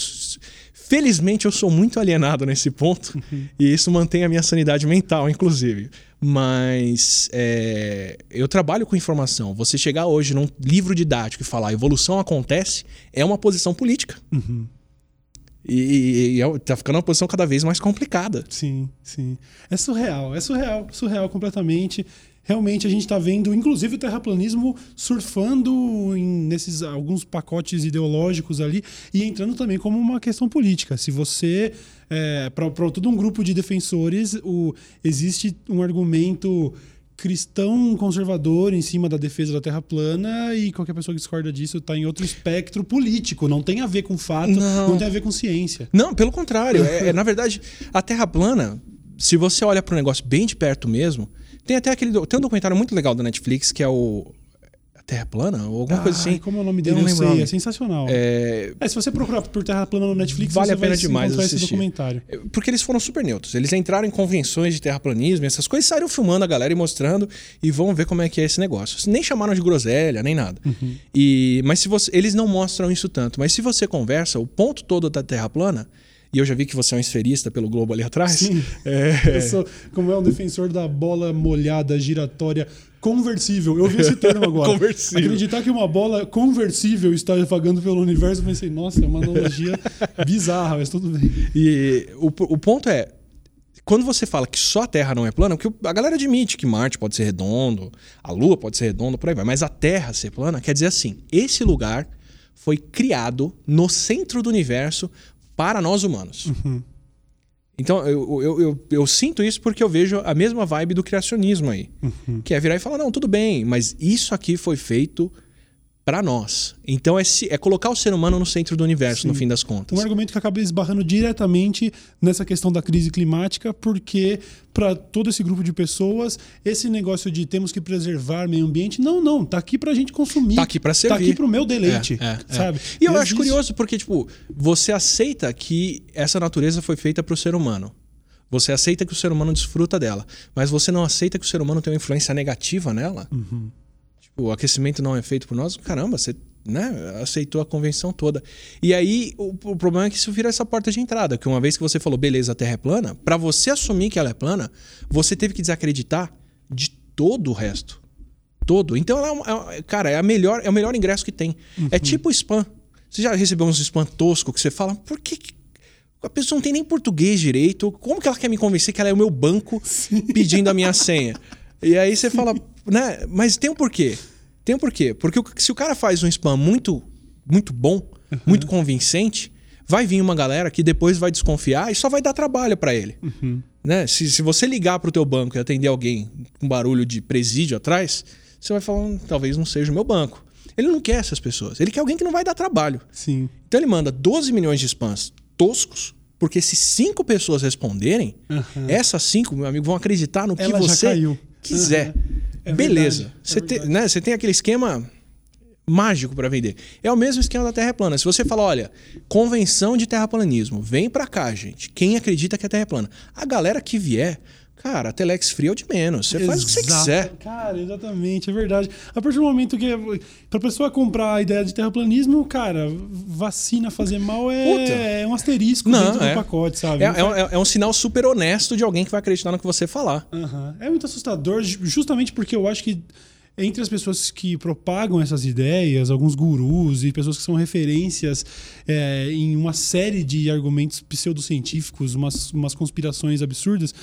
felizmente eu sou muito alienado nesse ponto Uhum. e isso mantém a minha sanidade mental, inclusive. Mas é, eu trabalho com informação. Você chegar hoje num livro didático e falar evolução acontece é uma posição política. Uhum. E, e, e é- tá ficando uma posição cada vez mais complicada. Sim, sim. É surreal, é surreal, surreal completamente. Realmente a gente está vendo, inclusive, o terraplanismo surfando em, nesses alguns pacotes ideológicos ali e entrando também como uma questão política. Se você, para todo um grupo de defensores, o, existe um argumento cristão conservador em cima da defesa da Terra plana e qualquer pessoa que discorda disso está em outro espectro político. Não tem a ver com fato, não, Não. tem a ver com ciência. Não, pelo contrário. É, é, na verdade, a Terra plana, se você olha para o negócio bem de perto mesmo, tem até aquele. Tem um documentário muito legal da Netflix que é o. Terra plana? Ou alguma coisa Ai, assim. Como é o nome Eu dele? não Eu, lembro o sei, é sensacional. É, É, se você procurar por Terra Plana no Netflix, Vale a pena demais encontrar esse assistir. documentário. Porque eles foram super neutros. Eles entraram em convenções de terraplanismo, essas coisas, saíram filmando a galera e mostrando e vão ver como é que é esse negócio. Nem chamaram de groselha, nem nada. Uhum. E, mas se você, eles não mostram isso tanto. Mas se você conversa, o ponto todo da Terra plana, e eu já vi que você é um esferista pelo globo ali atrás. Sim. É, Eu sou, como é um defensor da bola molhada giratória conversível. Eu vi esse termo agora. Conversível. Acreditar que uma bola conversível está vagando pelo universo, eu pensei, nossa, é uma analogia bizarra, mas tudo bem. E o, o ponto é, quando você fala que só a Terra não é plana, porque a galera admite que Marte pode ser redondo, a Lua pode ser redonda, por aí vai, mas a Terra ser plana quer dizer assim, esse lugar foi criado no centro do universo para nós humanos. Então eu, eu, eu, eu sinto isso porque eu vejo a mesma vibe do criacionismo aí. Que é virar e falar, não, tudo bem, mas isso aqui foi feito para nós. Então é, se- é colocar o ser humano no centro do universo, no fim das contas. Um argumento que acaba esbarrando diretamente nessa questão da crise climática, porque para todo esse grupo de pessoas, esse negócio de temos que preservar meio ambiente, não, não, tá aqui pra gente consumir. Tá aqui pra servir. Tá aqui pro meu deleite, É, é, é. sabe? E eu Não acho existe- curioso porque, tipo, você aceita que essa natureza foi feita pro ser humano. Você aceita que o ser humano desfruta dela. Mas você não aceita que o ser humano tem uma influência negativa nela. Uhum. Tipo, o aquecimento não é feito por nós. Caramba, você né, aceitou a convenção toda. E aí, o, o problema é que isso vira essa porta de entrada. Que uma vez que você falou, beleza, a Terra é plana, para você assumir que ela é plana, você teve que desacreditar de todo o resto. Todo. Então, ela é, uma- é- cara, é, a melhor, é o melhor ingresso que tem. É tipo spam. Você já recebeu uns spam tosco que você fala, por que. que a pessoa não tem nem português direito. Como que ela quer me convencer que ela é o meu banco pedindo a minha senha? E aí você fala, né? Mas tem um porquê. Tem um porquê. Porque o- se o cara faz um spam muito, muito bom, muito convincente, vai vir uma galera que depois vai desconfiar e só vai dar trabalho para ele. Né? Se, se você ligar pro teu banco e atender alguém com barulho de presídio atrás, você vai falar, "Hum, talvez não seja o meu banco. Ele não quer essas pessoas. Ele quer alguém que não vai dar trabalho. Sim. Então ele manda 12 milhões de spams toscos, porque se cinco pessoas responderem, essas cinco, meu amigo, vão acreditar no que Ela já você caiu. Quiser. É Beleza. verdade, é Você, tem, verdade. né, você tem aquele esquema mágico para vender. É o mesmo esquema da Terra plana. Se você fala, olha, convenção de terraplanismo, vem para cá, gente. Quem acredita que a Terra é plana? A galera que vier, cara, a Telex Free é o de menos. Você faz o que você Exato. quiser. Cara, exatamente, é verdade. A partir do momento que pra pessoa comprar a ideia de terraplanismo, cara, vacina fazer mal é, Puta. é um asterisco Não, dentro é. do pacote, sabe? É, é um- é- é um sinal super honesto de alguém que vai acreditar no que você falar. Aham. É muito assustador, ju- justamente porque eu acho que entre as pessoas que propagam essas ideias, alguns gurus e pessoas que são referências é, em uma série de argumentos pseudocientíficos, umas, umas conspirações absurdas,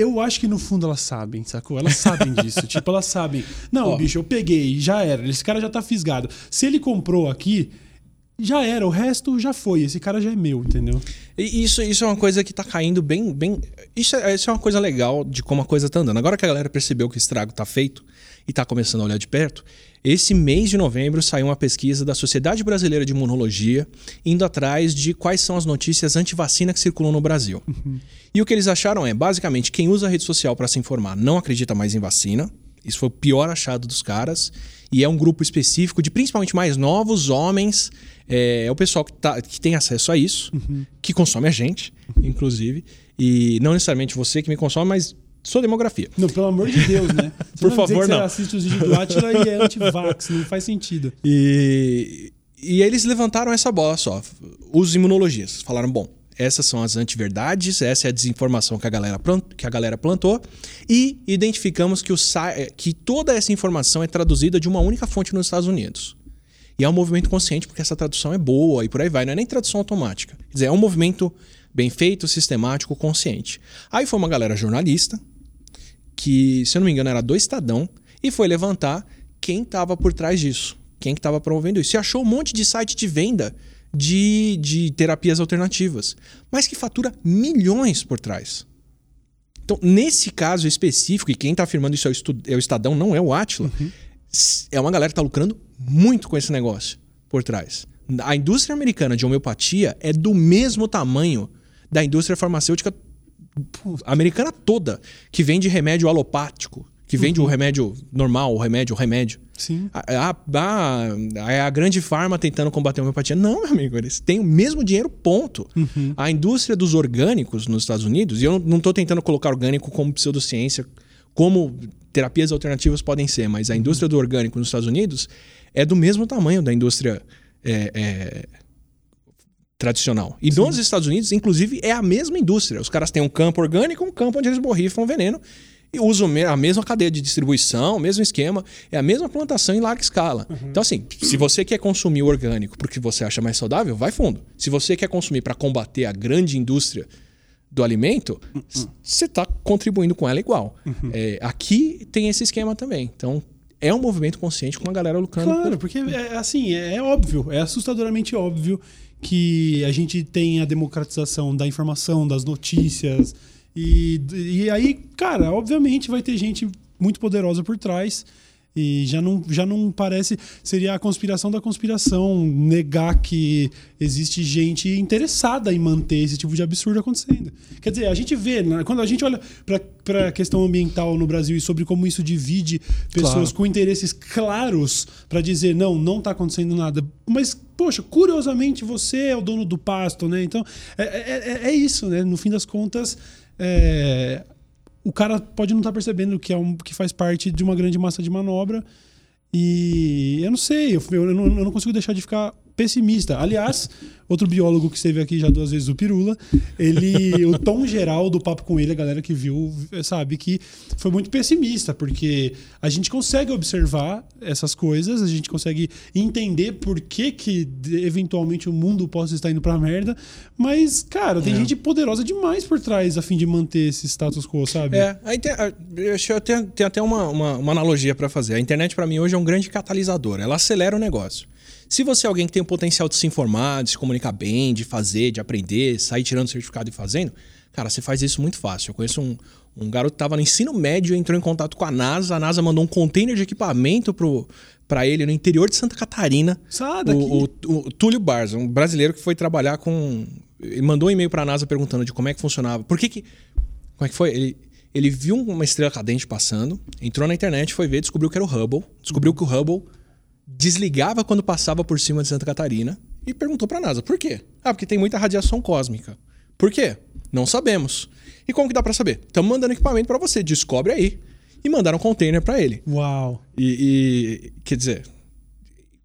eu acho que no fundo elas sabem, sacou? Elas sabem disso. tipo, elas sabem. Não, Ó. bicho, eu peguei, já era. Esse cara já tá fisgado. Se ele comprou aqui, já era. O resto já foi. Esse cara já é meu, entendeu? E isso, isso é uma coisa que tá caindo bem. bem isso, é, isso é uma coisa legal de como a coisa tá andando. Agora que a galera percebeu que o estrago tá feito e tá começando a olhar de perto, esse mês de novembro saiu uma pesquisa da Sociedade Brasileira de Imunologia indo atrás de quais são as notícias anti-vacina que circulam no Brasil. E o que eles acharam é, basicamente, quem usa a rede social para se informar não acredita mais em vacina. Isso foi o pior achado dos caras. E é um grupo específico de principalmente mais novos, homens. É, é o pessoal que, tá- que tem acesso a isso, que consome a gente, inclusive. E não necessariamente você que me consome, mas sua demografia. Não, pelo amor de Deus, né? Por favor, não. Você assiste os vídeos do Atila e é anti-vax, não faz sentido. E, e eles levantaram essa bola só. Os imunologistas falaram: bom, essas são as antiverdades, essa é a desinformação que a galera, plant- que a galera plantou, e identificamos que, o, eh, que toda essa informação é traduzida de uma única fonte nos Estados Unidos. E é um movimento consciente porque essa tradução é boa e por aí vai, não é nem tradução automática. Quer dizer, é um movimento bem feito, sistemático, consciente. Aí foi uma galera jornalista, que, se eu não me engano, era do Estadão, e foi levantar quem estava por trás disso, quem que estava promovendo isso. E achou um monte de site de venda de, de terapias alternativas, mas que fatura milhões por trás. Então, nesse caso específico, e quem está afirmando isso é o, é o Estadão, não é o Atila, s- é uma galera que está lucrando muito com esse negócio por trás. A indústria americana de homeopatia é do mesmo tamanho da indústria farmacêutica americana toda, que vende remédio alopático, que vende o remédio normal, o remédio, o remédio. Sim. A, a, a, é a grande farma tentando combater a homeopatia. Não, meu amigo, eles têm o mesmo dinheiro, ponto. A indústria dos orgânicos nos Estados Unidos, e eu não estou tentando colocar orgânico como pseudociência, como terapias alternativas podem ser, mas a indústria do orgânico nos Estados Unidos é do mesmo tamanho da indústria é, é, tradicional. E nos Estados Unidos, inclusive, é a mesma indústria. Os caras têm um campo orgânico, um campo onde eles borrifam veneno e usam a mesma cadeia de distribuição, o mesmo esquema, é a mesma plantação em larga escala. Então, assim, se você quer consumir o orgânico porque você acha mais saudável, vai fundo. Se você quer consumir para combater a grande indústria do alimento, você está contribuindo com ela igual. É, aqui tem esse esquema também. Então, é um movimento consciente com a galera lucrando. Claro, porque é assim, é, é óbvio, é assustadoramente óbvio que a gente tem a democratização da informação, das notícias. E, e aí, cara, obviamente vai ter gente muito poderosa por trás. E já não, já não parece. Seria a conspiração da conspiração negar que existe gente interessada em manter esse tipo de absurdo acontecendo. Quer dizer, a gente vê, né, quando a gente olha para a questão ambiental no Brasil e sobre como isso divide pessoas Claro. com interesses claros para dizer não, não tá acontecendo nada. Mas, poxa, curiosamente você é o dono do pasto, né? Então, é, é, é- é isso, né? No fim das contas, é, o cara pode não estar percebendo que, é um, que faz parte de uma grande massa de manobra. E eu não sei, eu, eu não, eu não consigo deixar de ficar pessimista. Aliás, outro biólogo que esteve aqui já duas vezes, o Pirula, ele, o tom geral do papo com ele, a galera que viu, sabe que foi muito pessimista, porque a gente consegue observar essas coisas, a gente consegue entender por que, que eventualmente o mundo possa estar indo pra merda, mas, cara, tem gente poderosa demais por trás a fim de manter esse status quo, sabe? É, a inter... a- eu tenho até uma, uma, uma analogia para fazer. A internet, para mim, hoje é um grande catalisador. Ela acelera o negócio. Se você é alguém que tem o potencial de se informar, de se comunicar bem, de fazer, de aprender, sair tirando certificado e fazendo, cara, você faz isso muito fácil. Eu conheço um, um garoto que estava no ensino médio, entrou em contato com a NASA, a NASA mandou um container de equipamento para ele no interior de Santa Catarina. Daqui. O, o- o Túlio Barza, um brasileiro que foi trabalhar com. Ele mandou um e-mail para a NASA perguntando de como é que funcionava. Por que que. Como é que foi? Ele, ele viu uma estrela cadente passando, entrou na internet, foi ver, descobriu que era o Hubble, descobriu que o Hubble desligava quando passava por cima de Santa Catarina e perguntou para a NASA: por quê? Ah, porque tem muita radiação cósmica. Por quê? Não sabemos. E como que dá para saber? Estamos mandando equipamento para você, descobre aí. E mandaram um container para ele. Uau. E, e, quer dizer,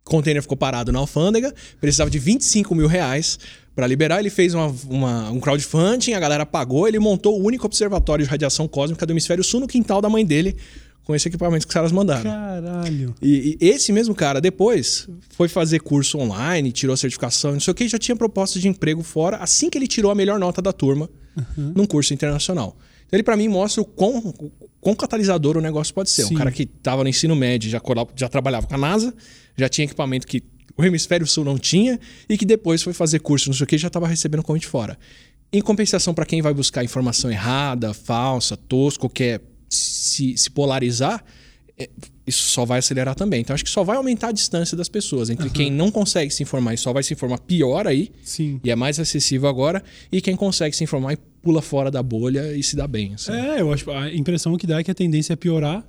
o container ficou parado na alfândega, precisava de 25 mil reais para liberar. Ele fez uma, uma- um crowdfunding, a galera pagou, ele montou o único observatório de radiação cósmica do hemisfério sul no quintal da mãe dele, com esse equipamento que os caras mandaram. Caralho. E, e esse mesmo cara, depois, foi fazer curso online, tirou certificação, não sei o que, já tinha proposta de emprego fora, assim que ele tirou a melhor nota da turma num curso internacional. Então, ele, para mim, mostra o quão, o quão catalisador o negócio pode ser. Sim. Um cara que estava no ensino médio, já, já trabalhava com a NASA, já tinha equipamento que o hemisfério sul não tinha, e que depois foi fazer curso, não sei o que, já estava recebendo convite fora. Em compensação, para quem vai buscar informação errada, falsa, tosco, quer se, se polarizar, é, isso só vai acelerar também. Então, acho que só vai aumentar a distância das pessoas entre quem não consegue se informar e só vai se informar pior aí, Sim. e é mais acessível agora, e quem consegue se informar e pula fora da bolha e se dá bem. assim. É, eu acho a impressão que dá é que a tendência é piorar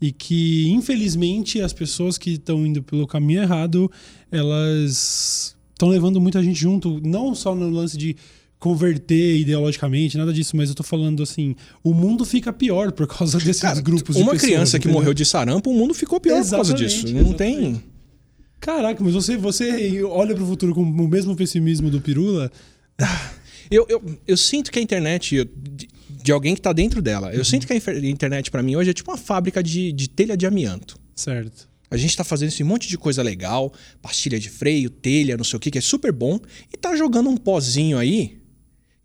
e que, infelizmente, as pessoas que estão indo pelo caminho errado, elas estão levando muita gente junto, não só no lance de converter ideologicamente, nada disso, mas eu tô falando assim, o mundo fica pior por causa desses Cara, grupos de uma pessoas, criança que entendeu? morreu de sarampo, o mundo ficou pior por causa Exatamente, disso. Não tem. exatamente. Caraca, mas você, você olha pro futuro com o mesmo pessimismo do Pirula? Eu, eu, eu sinto que a internet, de, de alguém que tá dentro dela, eu sinto que a internet para mim hoje é tipo uma fábrica de, de telha de amianto. Certo. A gente tá fazendo esse monte de coisa legal, pastilha de freio, telha, não sei o que, que é super bom, e tá jogando um pozinho aí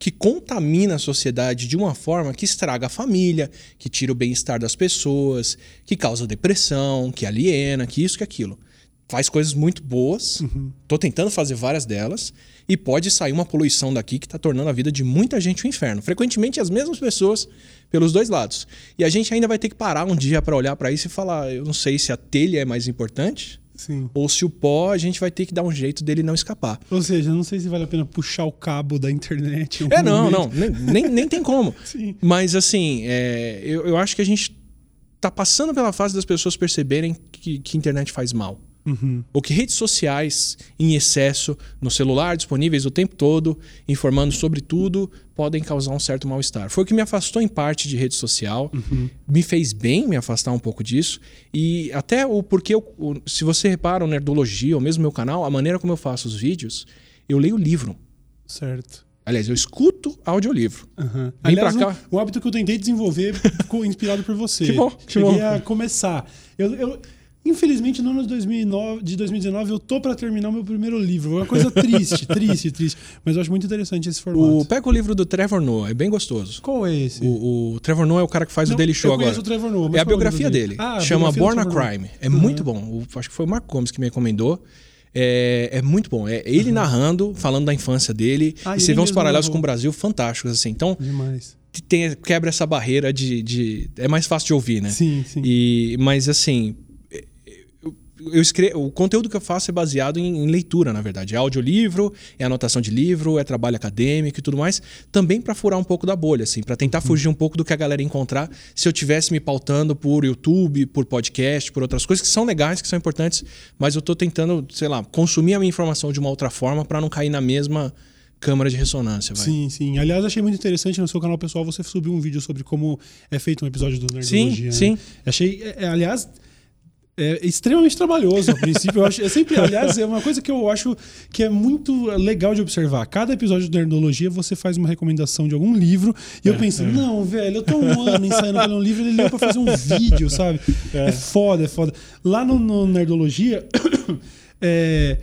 que contamina a sociedade de uma forma que estraga a família, que tira o bem-estar das pessoas, que causa depressão, que aliena, que isso, que aquilo. faz coisas muito boas. Tô tentando fazer várias delas. E pode sair uma poluição daqui que tá tornando a vida de muita gente um inferno. Frequentemente as mesmas pessoas pelos dois lados. E a gente ainda vai ter que parar um dia para olhar para isso e falar: eu não sei se a telha é mais importante Sim. ou se o pó a gente vai ter que dar um jeito dele não escapar. Ou seja, não sei se vale a pena puxar o cabo da internet. É, não, momento. não. Nem, nem, nem tem como. Sim. Mas assim, é, eu, eu acho que a gente tá passando pela fase das pessoas perceberem que, que internet faz mal. Uhum. Ou que redes sociais em excesso, no celular, disponíveis o tempo todo, informando sobre tudo, podem causar um certo mal-estar. Foi o que me afastou em parte de rede social, me fez bem me afastar um pouco disso. E até o porquê, eu- se você repara, o Nerdologia, ou mesmo meu canal, a maneira como eu faço os vídeos, eu leio livro. Certo. Aliás, eu escuto audiolivro. Uhum. Aliás, cá. Um, um hábito que eu tentei desenvolver ficou inspirado por você. Que bom, que Cheguei bom. a começar. Eu, eu- infelizmente, no ano de 2009, de 2019, eu tô para terminar o meu primeiro livro. É uma coisa triste, triste, triste. Mas eu acho muito interessante esse formato. O, pega o livro do Trevor Noah, é bem gostoso. Qual é esse? O, o Trevor Noah é o cara que faz Não, o Daily Show eu agora. Trevor Noah, mas é a é biografia livro dele. dele? Ah, Chama biografia Born a. Crime. É muito bom. O- acho que foi o Mark Gomes que me recomendou. É, é muito bom. É ele narrando, falando da infância dele. Ah, e você vê uns paralelos narrou. com o Brasil fantásticos, assim. Então, Demais. tem- quebra essa barreira de, de- É mais fácil de ouvir, né? Sim, sim. E, mas assim, eu, escrevo, o conteúdo que eu faço é baseado em, em leitura, na verdade. É audiolivro, é anotação de livro, é trabalho acadêmico e tudo mais. Também para furar um pouco da bolha, assim, para tentar fugir um pouco do que a galera encontrar se eu tivesse me pautando por YouTube, por podcast, por outras coisas que são legais, que são importantes, mas eu tô tentando, sei lá, consumir a minha informação de uma outra forma para não cair na mesma câmara de ressonância, vai. Sim, sim. Aliás, achei muito interessante no seu canal pessoal você subiu um vídeo sobre como é feito um episódio do Nerdologia. Sim, né? sim. Achei, é, é, aliás, é extremamente trabalhoso a princípio. Eu acho, é sempre, aliás, é uma coisa que eu acho que é muito legal de observar. Cada episódio do Nerdologia você faz uma recomendação de algum livro e É, eu penso, não, velho, eu tô um ano ensaiando pra ler um livro, ele leu pra fazer um vídeo, sabe? É, foda, é foda. Lá no, no Nerdologia, é,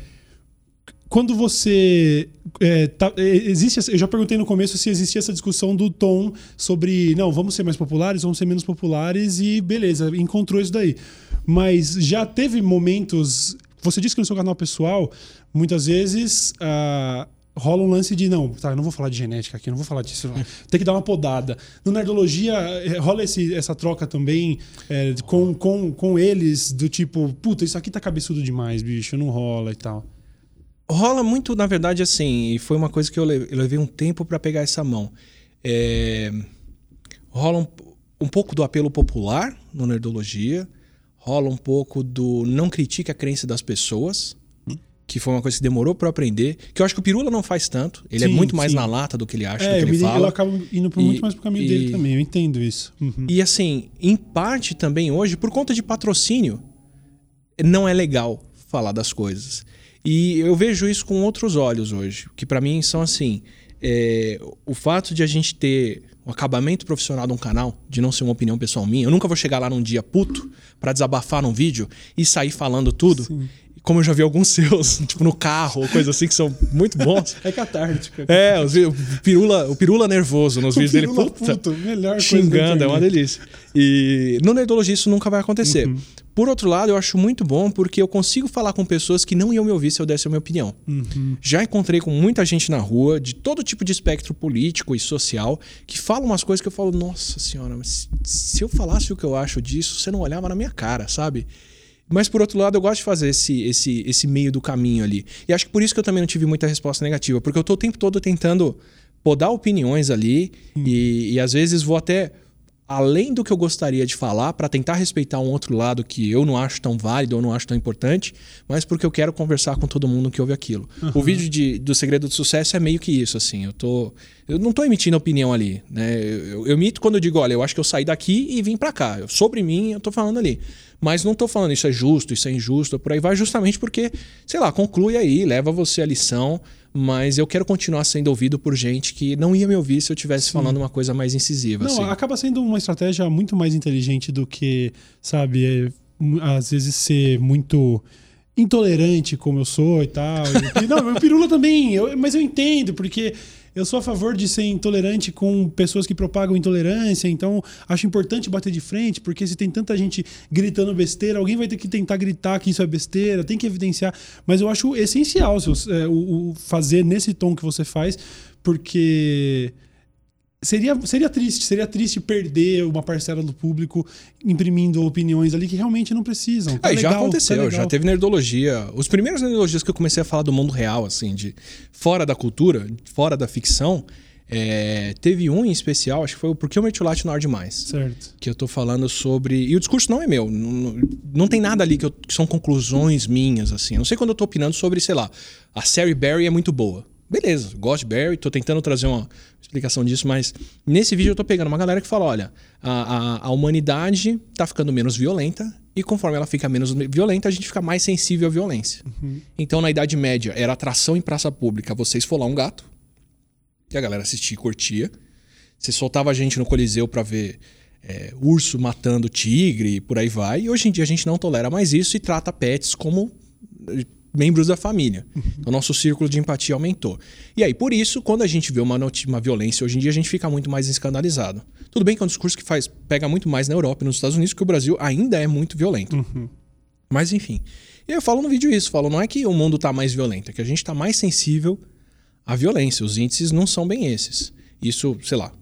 quando você. é, tá- é, existe, eu já perguntei no começo se existia essa discussão do tom sobre. Não, vamos ser mais populares, vamos ser menos populares e beleza, encontrou isso daí. Mas já teve momentos. Você disse que no seu canal pessoal, muitas vezes. ah, rola um lance de não, tá, eu não vou falar de genética aqui, não vou falar disso. Tem que dar uma podada. No Nerdologia, eh, rola esse- essa troca também eh, com, com, com eles, do tipo, puta, isso aqui tá cabeçudo demais, bicho, não rola e tal. Rola muito, na verdade, assim, e foi uma coisa que eu le- eu levei um tempo para pegar essa mão. É, rola um, um pouco do apelo popular no Nerdologia, rola um pouco do não critique a crença das pessoas, que foi uma coisa que demorou para aprender, que eu acho que o Pirula não faz tanto, ele é Sim, muito mais sim. na lata do que ele acha, É, do eu, que ele eu fala. acabo indo pro- E- muito mais pro caminho e- dele também, eu entendo isso. Uhum. E assim, em parte também hoje, por conta de patrocínio, não é legal falar das coisas. E eu vejo isso com outros olhos hoje, que pra mim são assim, é, o fato de a gente ter um acabamento profissional de um canal, de não ser uma opinião pessoal minha, eu nunca vou chegar lá num dia puto pra desabafar num vídeo e sair falando tudo. Como eu já vi alguns seus, tipo no carro, ou coisa assim, que são muito bons. É catártico. É, os vi- o pirula, o pirula nervoso nos O vídeos dele, pirula puta, puto, melhor xingando, é uma delícia. E no Nerdologia isso nunca vai acontecer. Uhum. Por outro lado, eu acho muito bom porque eu consigo falar com pessoas que não iam me ouvir se eu desse a minha opinião. Uhum. Já encontrei com muita gente na rua, de todo tipo de espectro político e social, que fala umas coisas que eu falo, nossa senhora, mas se eu falasse o que eu acho disso, você não olhava na minha cara, sabe? Mas por outro lado, eu gosto de fazer esse, esse, esse meio do caminho ali. E acho que por isso que eu também não tive muita resposta negativa, porque eu tô o tempo todo tentando podar opiniões ali e, e às vezes vou até além do que eu gostaria de falar para tentar respeitar um outro lado que eu não acho tão válido ou não acho tão importante, mas porque eu quero conversar com todo mundo que ouve aquilo. O vídeo de, do Segredo do Sucesso é meio que isso, assim. Eu tô. Eu não tô emitindo opinião ali, né? Eu, eu, eu emito quando eu digo, olha, eu acho que eu saí daqui e vim para cá. Eu- Sobre mim, eu tô falando ali. Mas não tô falando isso é justo, isso é injusto, por aí vai, justamente porque, sei lá, conclui aí, leva você a lição, mas eu quero continuar sendo ouvido por gente que não ia me ouvir se eu estivesse falando uma coisa mais incisiva. Não, assim. acaba sendo uma estratégia muito mais inteligente do que, sabe, é, às vezes ser muito intolerante como eu sou e tal. E, não, o Pirula também, eu, mas eu entendo, porque eu sou a favor de ser intolerante com pessoas que propagam intolerância, então acho importante bater de frente, porque se tem tanta gente gritando besteira, alguém vai ter que tentar gritar que isso é besteira, tem que evidenciar. Mas eu acho essencial é, o, o fazer nesse tom que você faz, porque Seria, seria triste, seria triste perder uma parcela do público imprimindo opiniões ali que realmente não precisam. Tá legal, já tá aconteceu, tá já teve nerdologia. Os primeiros nerdologias que eu comecei a falar do mundo real, assim, de fora da cultura, fora da ficção, é, teve um em especial, acho que foi o Por que o Mertiolate não arde mais. Certo. Que eu tô falando sobre. E o discurso não é meu. Não, não tem nada ali que, eu, que são conclusões minhas, assim. Eu não sei quando eu tô opinando sobre, sei lá, a série Barry é muito boa. Beleza, gosto de Barry, tô tentando trazer uma explicação disso, mas nesse vídeo eu tô pegando uma galera que fala: olha, a, a, a humanidade tá ficando menos violenta e conforme ela fica menos violenta, a gente fica mais sensível à violência. Uhum. Então, na Idade Média, era atração em praça pública você esfolar um gato, e a galera assistia e curtia. Você soltava a gente no Coliseu para ver é, urso matando tigre e por aí vai. E hoje em dia a gente não tolera mais isso e trata pets como membros da família. Então, nosso círculo de empatia aumentou. E aí, por isso, quando a gente vê uma, uma violência hoje em dia, a gente fica muito mais escandalizado. Tudo bem que é um discurso que faz, pega muito mais na Europa e nos Estados Unidos, que o Brasil ainda é muito violento. Uhum. Mas, enfim. E eu falo no vídeo isso, falo, não é que o mundo está mais violento, é que a gente está mais sensível à violência. Os índices não são bem esses. Isso, sei lá.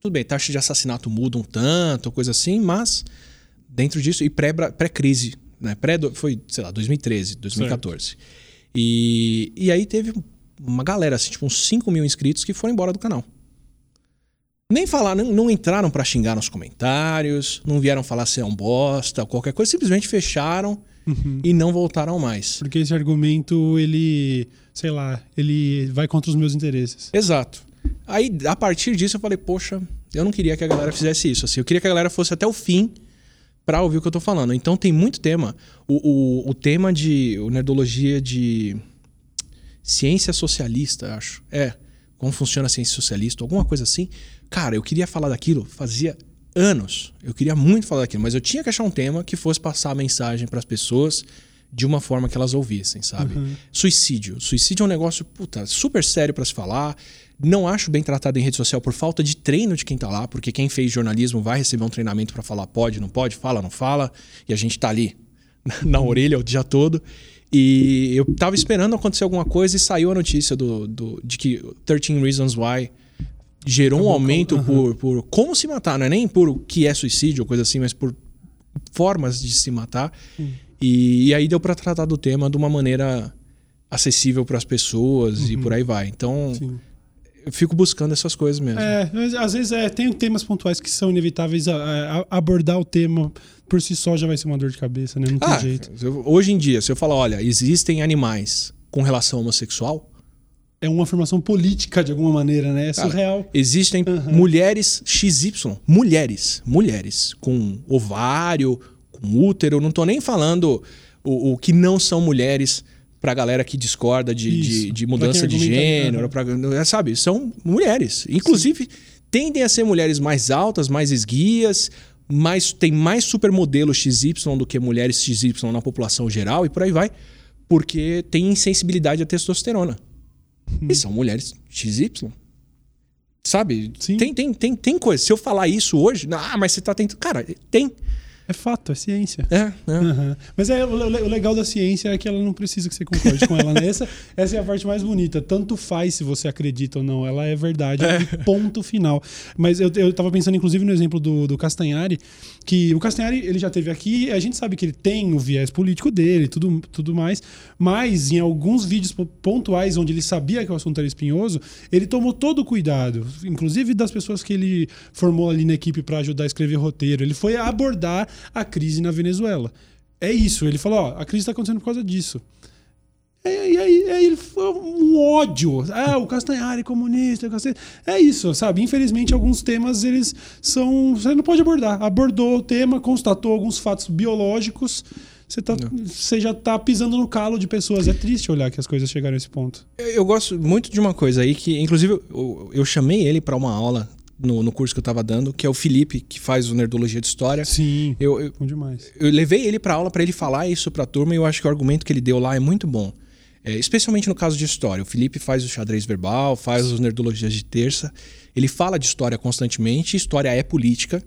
Tudo bem, taxa de assassinato muda um tanto, coisa assim, mas dentro disso, e pré-crise né? Pré, foi, sei lá, 2013, 2014. Certo. E, e aí teve uma galera, assim, tipo uns 5 mil inscritos que foram embora do canal. Nem falar, não, não entraram para xingar nos comentários, não vieram falar se é um bosta, qualquer coisa, simplesmente fecharam uhum. e não voltaram mais. Porque esse argumento, ele, sei lá, ele vai contra os meus interesses. Exato. Aí, a partir disso, eu falei, poxa, eu não queria que a galera fizesse isso. Assim, eu queria que a galera fosse até o fim para ouvir o que eu tô falando. Então tem muito tema. O, o, o tema de o nerdologia de ciência socialista, acho. É, como funciona a ciência socialista, alguma coisa assim. Cara, eu queria falar daquilo fazia anos. Eu queria muito falar daquilo, mas eu tinha que achar um tema que fosse passar a mensagem para as pessoas de uma forma que elas ouvissem, sabe? Uhum. Suicídio. Suicídio é um negócio, puta, super sério para se falar. Não acho bem tratado em rede social por falta de treino de quem tá lá, porque quem fez jornalismo vai receber um treinamento para falar pode, não pode, fala, não fala, e a gente tá ali na orelha o dia todo. E eu tava esperando acontecer alguma coisa e saiu a notícia do, do de que 13 Reasons Why gerou um aumento uhum. por, por como se matar, não é nem por o que é suicídio ou coisa assim, mas por formas de se matar. Uhum. E, e, aí deu para tratar do tema de uma maneira acessível para as pessoas uhum. e por aí vai. Então, Sim eu fico buscando essas coisas mesmo. É, às vezes é, tem temas pontuais que são inevitáveis. A, a, abordar o tema por si só já vai ser uma dor de cabeça, né? Não tem ah, jeito. Hoje em dia, se eu falar, olha, existem animais com relação homossexual. É uma afirmação política de alguma maneira, né? É surreal. Cara, existem uhum. mulheres XY, mulheres, mulheres com ovário, com útero, não tô nem falando o, o que não são mulheres pra galera que discorda de, de, de, mudança de gênero, pra, é, sabe? São mulheres. Inclusive, Sim. tendem a ser mulheres mais altas, mais esguias, mais, tem mais supermodelo XY do que mulheres XY na população geral e por aí vai, porque tem insensibilidade à testosterona. Hum. E são mulheres XY. Sabe? Sim. Tem, tem, tem, tem coisa. Se eu falar isso hoje, ah, mas você tá tentando. Cara, tem. É fato, é ciência. É, é. Uhum. Mas é, o, o, legal da ciência é que ela não precisa que você concorde com ela. Né? Essa, essa é a parte mais bonita. Tanto faz se você acredita ou não. Ela é verdade, é. ponto final. Mas eu, eu tava pensando, inclusive, no exemplo do, do Castanhari, que o Castanhari ele já teve aqui, a gente sabe que ele tem o viés político dele tudo, tudo mais, mas em alguns vídeos pontuais onde ele sabia que o assunto era espinhoso, ele tomou todo o cuidado, inclusive das pessoas que ele formou ali na equipe para ajudar a escrever roteiro. Ele foi abordar a crise na Venezuela. É isso. Ele falou: ó, a crise está acontecendo por causa disso. E aí, ele foi um ódio. Ah, o Castanhari é comunista. É isso, sabe? Infelizmente, alguns temas eles são. Você não pode abordar. Abordou o tema, constatou alguns fatos biológicos. Você, tá, você já está pisando no calo de pessoas. É triste olhar que as coisas chegaram a esse ponto. Eu, eu gosto muito de uma coisa aí que, inclusive, eu, eu chamei ele para uma aula no, no curso que eu tava dando, que é o Felipe, que faz o Nerdologia de História. Sim. Eu, eu, Bom demais. eu levei ele pra aula para ele falar isso pra turma e eu acho que o argumento que ele deu lá é muito bom. É, especialmente no caso de história. O Felipe faz o xadrez verbal, faz os nerdologias de terça. Ele fala de história constantemente. História é política.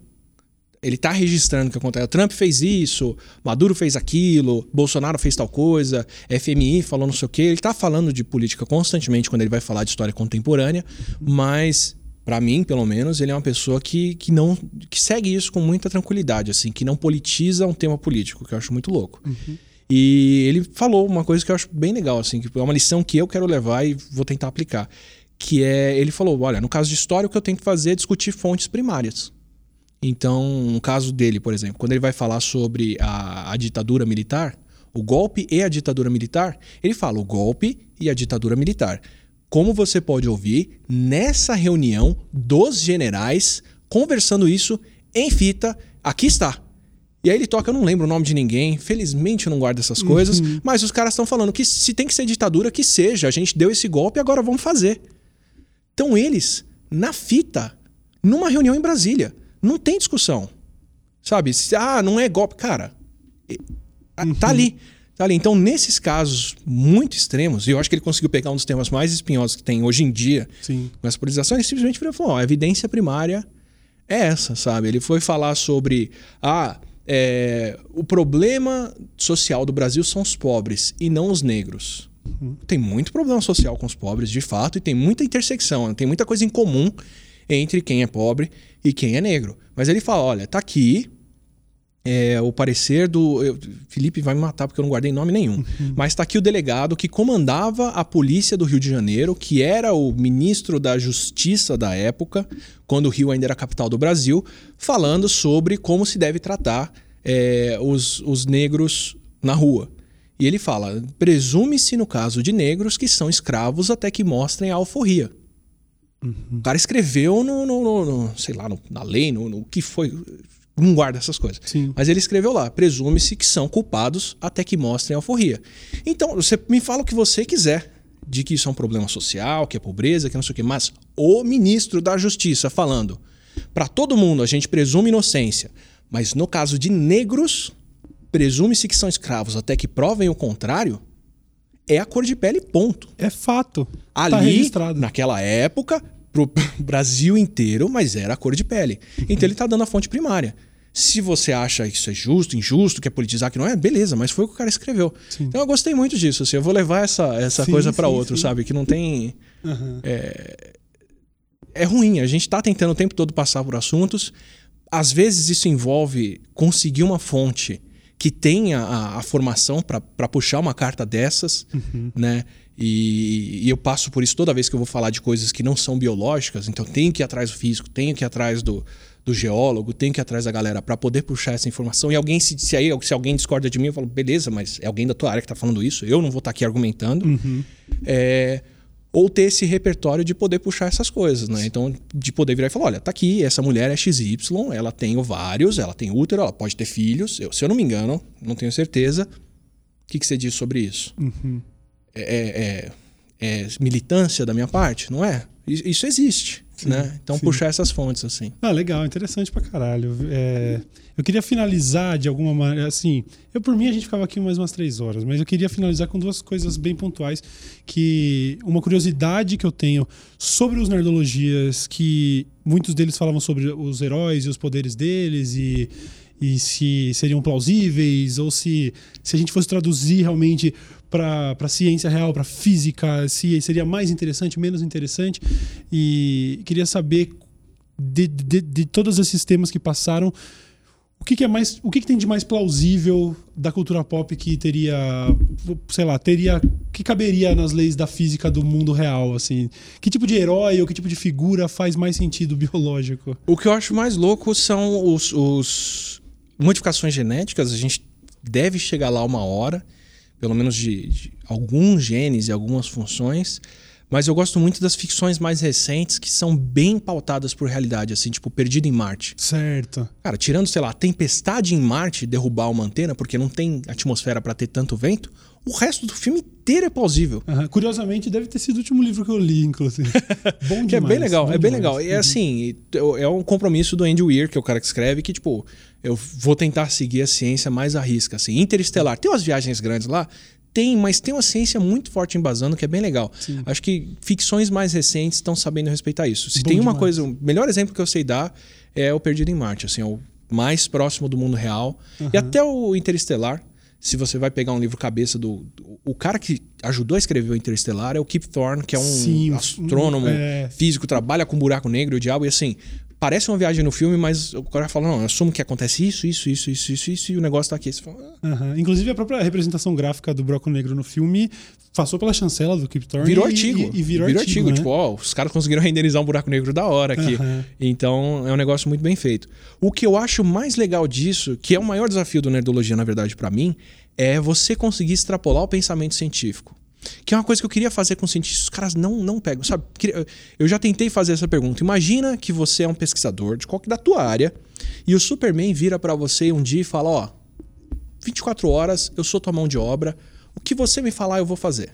Ele tá registrando o que acontece. O Trump fez isso, Maduro fez aquilo, Bolsonaro fez tal coisa, FMI falou não sei o quê. Ele tá falando de política constantemente quando ele vai falar de história contemporânea, mas para mim, pelo menos, ele é uma pessoa que, que não que segue isso com muita tranquilidade, assim, que não politiza um tema político, que eu acho muito louco. E ele falou uma coisa que eu acho bem legal, assim, que é uma lição que eu quero levar e vou tentar aplicar. Que é, ele falou: olha, no caso de história, o que eu tenho que fazer é discutir fontes primárias. Então, no caso dele, por exemplo, quando ele vai falar sobre a, a ditadura militar, o golpe e a ditadura militar, ele fala o golpe e a ditadura militar. Como você pode ouvir nessa reunião dos generais conversando isso em fita, aqui está. E aí ele toca, eu não lembro o nome de ninguém, felizmente eu não guardo essas coisas, mas os caras estão falando que se tem que ser ditadura, que seja. A gente deu esse golpe, agora vamos fazer. Então eles, na fita, numa reunião em Brasília, não tem discussão. Sabe? Ah, não é golpe. Cara, tá ali. Tá ali. Então, nesses casos muito extremos, e eu acho que ele conseguiu pegar um dos temas mais espinhosos que tem hoje em dia Sim. com essa politização, ele simplesmente falou: ó, a evidência primária é essa, sabe? Ele foi falar sobre ah, é, o problema social do Brasil são os pobres e não os negros. Tem muito problema social com os pobres, de fato, e tem muita intersecção, tem muita coisa em comum entre quem é pobre e quem é negro. Mas ele fala: olha, tá aqui é, o parecer do. eu- Felipe vai me matar porque eu não guardei nome nenhum. Mas está aqui o delegado que comandava a polícia do Rio de Janeiro, que era o ministro da Justiça da época, quando o Rio ainda era a capital do Brasil, falando sobre como se deve tratar é, os, os negros na rua. E ele fala: presume-se no caso de negros que são escravos até que mostrem a alforria. O cara escreveu no, no- no- no- sei lá, na lei, no, no que foi. Não guarda essas coisas. Sim. Mas ele escreveu lá: presume-se que são culpados até que mostrem alforria. Então, você me fala o que você quiser de que isso é um problema social, que é pobreza, que não sei o quê, mas o ministro da Justiça falando para todo mundo a gente presume inocência, mas no caso de negros, presume-se que são escravos até que provem o contrário, é a cor de pele, ponto É fato. ali, Tá registrado. naquela época, pro Brasil inteiro, mas era a cor de pele. Então ele tá dando a fonte primária. Se você acha que isso é justo, injusto, quer politizar, que não é, beleza, mas foi o que o cara escreveu. Então eu gostei muito disso. Assim, eu vou levar essa, essa Sim, coisa para sim, outro, sim. sabe? Que não tem. Aham. É ruim. A gente tá tentando o tempo todo passar por assuntos. Às vezes isso envolve conseguir uma fonte que tenha a, a formação para puxar uma carta dessas, né? E, e eu passo por isso toda vez que eu vou falar de coisas que não são biológicas, então tenho que ir atrás do físico, tenho que ir atrás do, do geólogo, tenho que ir atrás da galera para poder puxar essa informação. E alguém, se, se, aí, se alguém discorda de mim, eu falo, beleza, mas é alguém da tua área que está falando isso, eu não vou estar aqui argumentando. É, ou ter esse repertório de poder puxar essas coisas, né? Então, de poder virar e falar, olha, tá aqui, essa mulher é XY, ela tem ovários, ela tem útero, ela pode ter filhos. Eu, se eu não me engano, não tenho certeza. O que, que você diz sobre isso? É, é- é- é militância da minha parte? Não é? Isso isso existe, né? Então, sim. puxar essas fontes, assim. Ah, legal, interessante pra caralho. É, eu queria finalizar de alguma maneira, assim, eu por mim a gente ficava aqui mais umas três horas, mas eu queria finalizar com duas coisas bem pontuais, que uma curiosidade que eu tenho sobre os nerdologias, que muitos deles falavam sobre os heróis e os poderes deles e, e se seriam plausíveis ou se, se a gente fosse traduzir realmente para a ciência real, para física, se seria mais interessante, menos interessante. E queria saber de, de, de todos esses temas que passaram, o que, que é mais, o que, que tem de mais plausível da cultura pop que teria, sei lá, teria, que caberia nas leis da física do mundo real, assim? Que tipo de herói ou que tipo de figura faz mais sentido biológico? O que eu acho mais louco são os, os modificações genéticas. A gente deve chegar lá uma hora, pelo menos de, de alguns genes e algumas funções. Mas eu gosto muito das ficções mais recentes que são bem pautadas por realidade, assim, tipo Perdido em Marte. Certo. Cara, tirando, sei lá, tempestade em Marte derrubar uma antena, porque não tem atmosfera para ter tanto vento, o resto do filme inteiro é plausível. Uhum. Curiosamente, deve ter sido o último livro que eu li, inclusive. Bom demais. que é bem legal, é bem demais. legal. E é assim, é um compromisso do Andy Weir, que é o cara que escreve, que, tipo, eu vou tentar seguir a ciência mais à risca, assim. Interestelar, tem umas viagens grandes lá, tem, mas tem uma ciência muito forte embasando que é bem legal. Sim. Acho que ficções mais recentes estão sabendo respeitar isso. Se Bom tem uma demais. coisa, o melhor exemplo que eu sei dar é o Perdido em Marte, assim, é o mais próximo do mundo real. Uhum. E até o Interestelar, se você vai pegar um livro cabeça do, do, O cara que ajudou a escrever o Interestelar é o Kip Thorne, que é um Sim, astrônomo, é... físico, trabalha com buraco negro e o diabo. E assim, parece uma viagem no filme, mas o cara fala, não, eu assumo que acontece isso, isso, isso, isso, isso, isso, e o negócio tá aqui. Você fala, ah. uhum. Inclusive, a própria representação gráfica do Broco Negro no filme passou pela chancela do Kip Thorne. Virou artigo. E, e virou, virou, artigo. artigo né? Tipo, ó, os caras conseguiram renderizar um buraco negro da hora aqui. Uhum. Então, é um negócio muito bem feito. O que eu acho mais legal disso, que é o maior desafio do Nerdologia, na verdade, para mim, é você conseguir extrapolar o pensamento científico. Que é uma coisa que eu queria fazer com cientistas, os caras não, não pegam, sabe? Eu já tentei fazer essa pergunta. Imagina que você é um pesquisador de qualquer da tua área e o Superman vira para você um dia e fala: Ó, 24 horas, eu sou tua mão de obra, o que você me falar eu vou fazer.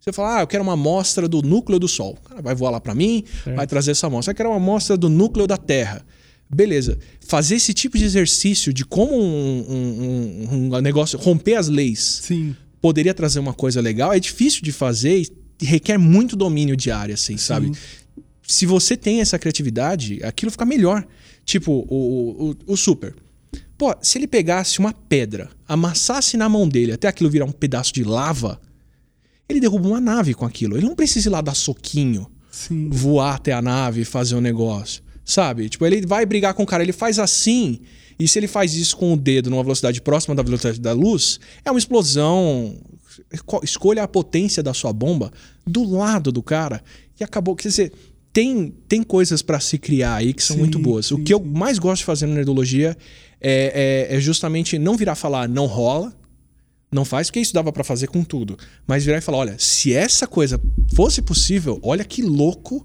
Você fala, ah, eu quero uma amostra do núcleo do Sol. O cara vai voar lá para mim, vai trazer essa amostra. Eu quero uma amostra do núcleo da Terra. Beleza. Fazer esse tipo de exercício de como um, um, um negócio, romper as leis, Sim poderia trazer uma coisa legal, é difícil de fazer e requer muito domínio de área, assim, Sim. sabe? Se você tem essa criatividade, aquilo fica melhor. Tipo, o, o, o super. Pô, se ele pegasse uma pedra, amassasse na mão dele até aquilo virar um pedaço de lava, ele derruba uma nave com aquilo. Ele não precisa ir lá dar soquinho, Sim. voar até a nave e fazer um negócio. Sabe? Tipo, ele vai brigar com o cara, ele faz assim e se ele faz isso com o dedo numa velocidade próxima da velocidade da luz, é uma explosão. Escolha a potência da sua bomba do lado do cara e acabou. Quer dizer, tem, tem coisas para se criar aí que são sim, muito boas. Sim, o que eu mais gosto de fazer na nerdologia é, é, é, justamente não virar falar não rola, não faz, porque isso dava para fazer com tudo. Mas virar e falar: olha, se essa coisa fosse possível, olha que louco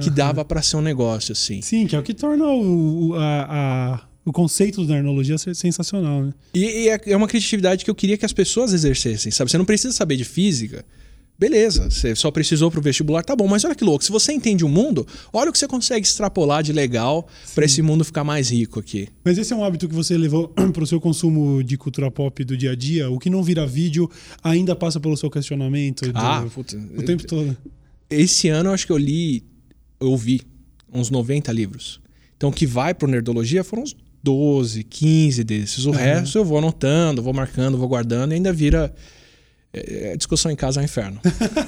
que uhum. dava para ser um negócio assim. Sim, que é o que torna o, a, a o conceito da nerdologia é sensacional, né? E, e, é, é uma criatividade que eu queria que as pessoas exercessem, sabe? Você não precisa saber de física. Beleza, você só precisou pro vestibular, tá bom, mas olha que louco, se você entende o mundo, olha o que você consegue extrapolar de legal para esse mundo ficar mais rico aqui. Mas esse é um hábito que você levou pro seu consumo de cultura pop do dia a dia? O que não vira vídeo ainda passa pelo seu questionamento? Ah, do, puta, o tempo todo. Esse ano eu acho que eu li, eu vi uns 90 livros. Então o que vai pro Nerdologia foram uns 12, 15 desses. O uhum. resto eu vou anotando, vou marcando, vou guardando e ainda vira. É, discussão em casa é um inferno.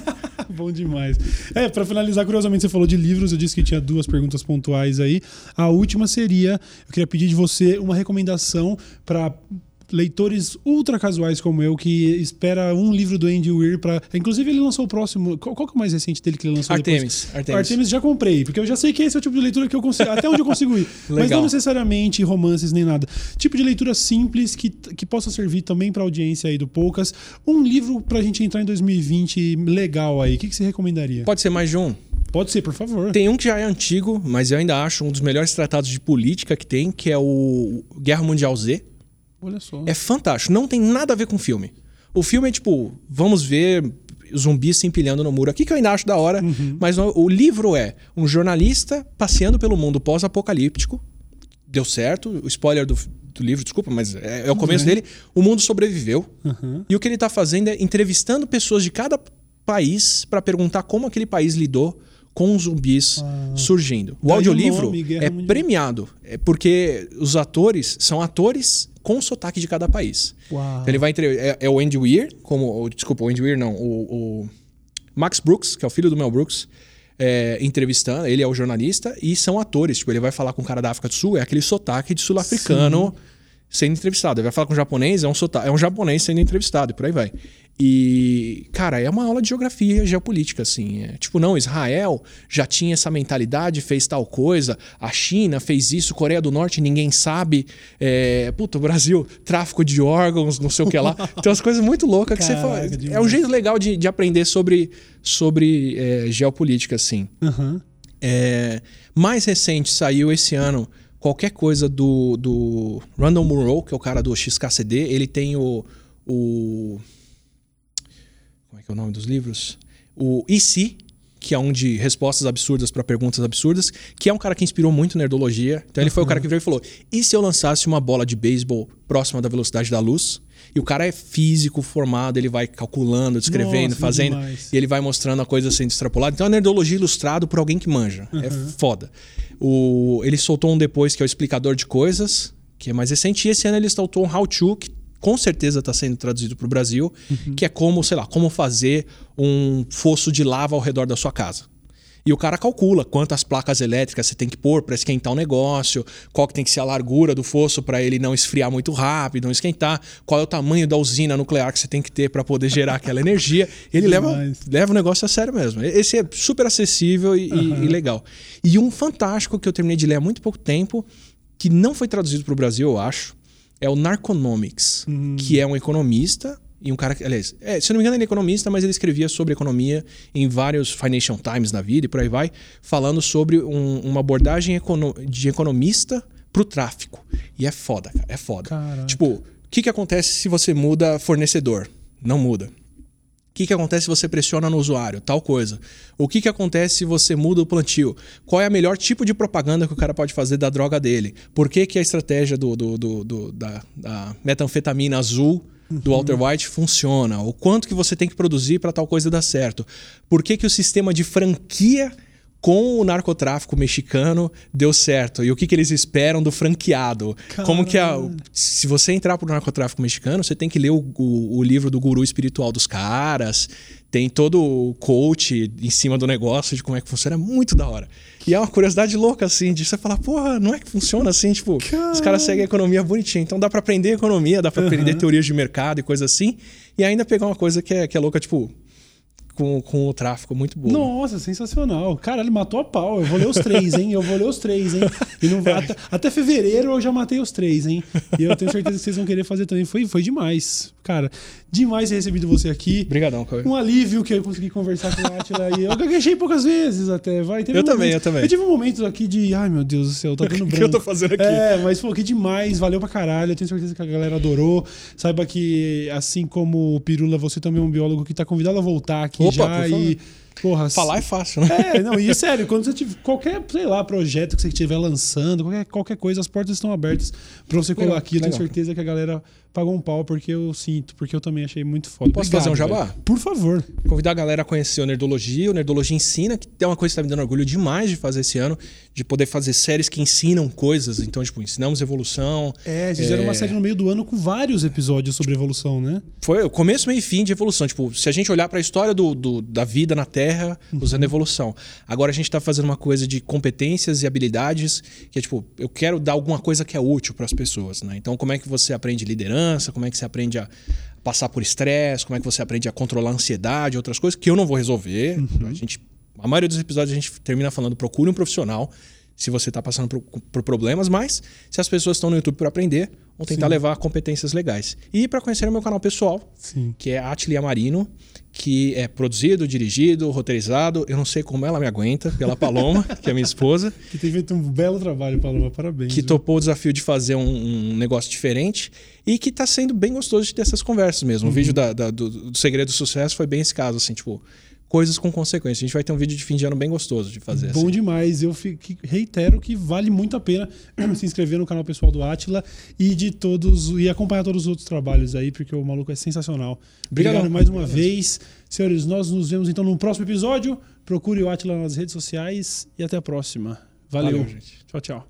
Bom demais. É, para finalizar, curiosamente, você falou de livros, eu disse que tinha duas perguntas pontuais aí. A última seria: eu queria pedir de você uma recomendação para leitores ultra casuais como eu que espera um livro do Andy Weir para, inclusive ele lançou o próximo, qual, qual que é o mais recente dele que ele lançou Artemis, depois? Artemis. Artemis já comprei, porque eu já sei que esse é o tipo de leitura que eu consigo, até onde eu consigo ir. Mas não necessariamente romances nem nada. Tipo de leitura simples que, que possa servir também para audiência aí do Poucas. Um livro para a gente entrar em 2020 legal aí. O que, que você recomendaria? Pode ser mais de um. Pode ser, por favor. Tem um que já é antigo, mas eu ainda acho um dos melhores tratados de política que tem, que é o Guerra Mundial Z. Olha só. É fantástico. Não tem nada a ver com filme. O filme é tipo, vamos ver zumbis se empilhando no muro aqui, que eu ainda acho da hora. Uhum. Mas o, livro é um jornalista passeando pelo mundo pós-apocalíptico. Deu certo. O spoiler do, do livro, desculpa, mas é, é o começo uhum. dele. O mundo sobreviveu. Uhum. E o que ele está fazendo é entrevistando pessoas de cada país para perguntar como aquele país lidou com zumbis ah. surgindo. O audiolivro é premiado, é porque os atores são atores com sotaque de cada país. Então ele vai entre, é, é, o Andy Weir, como desculpa, o Andy Weir não, o, o, Max Brooks, que é o filho do Mel Brooks, é, entrevistando, ele é o jornalista e são atores, tipo, ele vai falar com o cara da África do Sul, é aquele sotaque de sul-africano sendo entrevistado. Ele vai falar com um japonês, é um, sota- é um japonês sendo entrevistado e por aí vai. E, cara, é uma aula de geografia e geopolítica, assim. É, tipo, não, Israel já tinha essa mentalidade, fez tal coisa, a China fez isso, Coreia do Norte, ninguém sabe. É, puta, o Brasil, tráfico de órgãos, não sei o que lá. Tem umas coisas muito loucas que você Caraca, fala. É um jeito legal de, de aprender sobre, sobre é, geopolítica, assim. Aham. É, mais recente saiu esse ano qualquer coisa do, do Randall Munroe, que é o cara do XKCD. Ele tem o, o. Como é que é o nome dos livros? O IC, que é um de respostas absurdas para perguntas absurdas, que é um cara que inspirou muito nerdologia. Então ele foi o cara que veio e falou: e se eu lançasse uma bola de beisebol próxima da velocidade da luz? E o cara é físico, formado, ele vai calculando, descrevendo, Nossa, fazendo. demais. E ele vai mostrando a coisa sendo extrapolada. Então é nerdologia ilustrado por alguém que manja. É foda. O, ele soltou um depois que é o explicador de coisas, que é mais recente. E esse ano ele soltou um how-to, que com certeza está sendo traduzido para o Brasil, que é como, sei lá, como fazer um fosso de lava ao redor da sua casa. E o cara calcula quantas placas elétricas você tem que pôr para esquentar o negócio, qual que tem que ser a largura do fosso para ele não esfriar muito rápido, não esquentar, qual é o tamanho da usina nuclear que você tem que ter para poder gerar aquela energia. Ele leva, Demais. leva o negócio a sério mesmo. Esse é super acessível e, e- e legal. E um fantástico que eu terminei de ler há muito pouco tempo, que não foi traduzido para o Brasil, eu acho, é o Narconomics, que é um economista e um cara que, aliás, é, se não me engano, ele é economista, mas ele escrevia sobre economia em vários Financial Times na vida e por aí vai, falando sobre um- uma abordagem econo- de economista pro tráfico. E é foda, cara, é foda. Caraca. Tipo, o que, que acontece se você muda fornecedor? Não muda. O que, que acontece se você pressiona no usuário? Tal coisa. O que, que acontece se você muda o plantio? Qual é o melhor tipo de propaganda que o cara pode fazer da droga dele? Por que, que a estratégia do, do- do- do- da, da metanfetamina azul do Walter White funciona? O quanto que você tem que produzir para tal coisa dar certo? Por que, que o sistema de franquia com o narcotráfico mexicano deu certo? E o que, que eles esperam do franqueado? Como que a, se você entrar pro narcotráfico mexicano, você tem que ler o, o- o livro do guru espiritual dos caras, tem todo o coach em cima do negócio, de como é que funciona, é muito da hora. E é uma curiosidade louca, assim, de você falar, porra, não é que funciona assim, tipo, os caras seguem a economia bonitinha. Então dá pra aprender economia, dá pra aprender teorias de mercado e coisa assim, e ainda pegar uma coisa que é, que é louca, tipo, com, com o tráfico, muito boa. Nossa, sensacional. Cara, ele matou a pau. Eu vou ler os três, hein? Eu vou ler os três, hein? E não vai- até, até fevereiro eu já matei os três, hein? E eu tenho certeza que vocês vão querer fazer também. Foi, foi demais. Cara, demais ter recebido você aqui. Obrigadão, Cauê. Um alívio que eu consegui conversar com o Atila e eu gaguejei poucas vezes até, vai. Teve Eu um também, momento- eu também. Eu tive um momento aqui de, ai meu Deus do céu, tá dando O branco. que eu tô fazendo aqui? É, mas pô, que demais, valeu pra caralho. Eu tenho certeza que a galera adorou. Saiba que, assim como o Pirula, você também é um biólogo que tá convidado a voltar aqui Opa, já e. Porra, Falar é fácil, né? é, não, e é sério, quando você tiver qualquer, sei lá, projeto que você estiver lançando, qualquer, qualquer coisa, as portas estão abertas pra você colar Legal, aqui. Eu tenho certeza que a galera pagou um pau porque eu sinto, porque eu também achei muito foda. Posso Obrigado, fazer um jabá? velho. Por favor. Convidar a galera a conhecer o Nerdologia. O Nerdologia ensina, que é uma coisa que tá me dando orgulho demais de fazer esse ano, de poder fazer séries que ensinam coisas. Então, tipo, ensinamos evolução. É, fizeram uma série no meio do ano com vários episódios sobre evolução, né? Foi o começo, meio e fim de evolução. Tipo, se a gente olhar para a história do, do- da vida na Terra, usando evolução. Agora a gente tá fazendo uma coisa de competências e habilidades, que é tipo, eu quero dar alguma coisa que é útil para as pessoas, né? Então, como é que você aprende liderança? Como é que você aprende a passar por estresse? Como é que você aprende a controlar a ansiedade, outras coisas que eu não vou resolver. A gente a maioria dos episódios a gente termina falando procure um profissional se você está passando por, por problemas, mas se as pessoas estão no YouTube para aprender, vão tentar levar competências legais. E para conhecer o meu canal pessoal, Sim. que é Atlia Marino, que é produzido, dirigido, roteirizado. Eu não sei como ela me aguenta, pela Paloma, que é minha esposa, Que tem feito um belo trabalho, Paloma. Parabéns. que viu? topou o desafio de fazer um, um negócio diferente e que tá sendo bem gostoso de ter essas conversas mesmo. O vídeo da- da- do, do Segredo do Sucesso foi bem esse caso, assim, tipo, coisas com consequências. A gente vai ter um vídeo de fim de ano bem gostoso de fazer. Bom assim. demais. Eu fico- reitero que vale muito a pena se inscrever no canal pessoal do Atila e de todos e acompanhar todos os outros trabalhos aí, porque o maluco é sensacional. Obrigadão. Obrigado mais uma vez. Senhores, nós nos vemos então no próximo episódio. Procure o Atila nas redes sociais e até a próxima. Valeu. Valeu, gente. Tchau, tchau.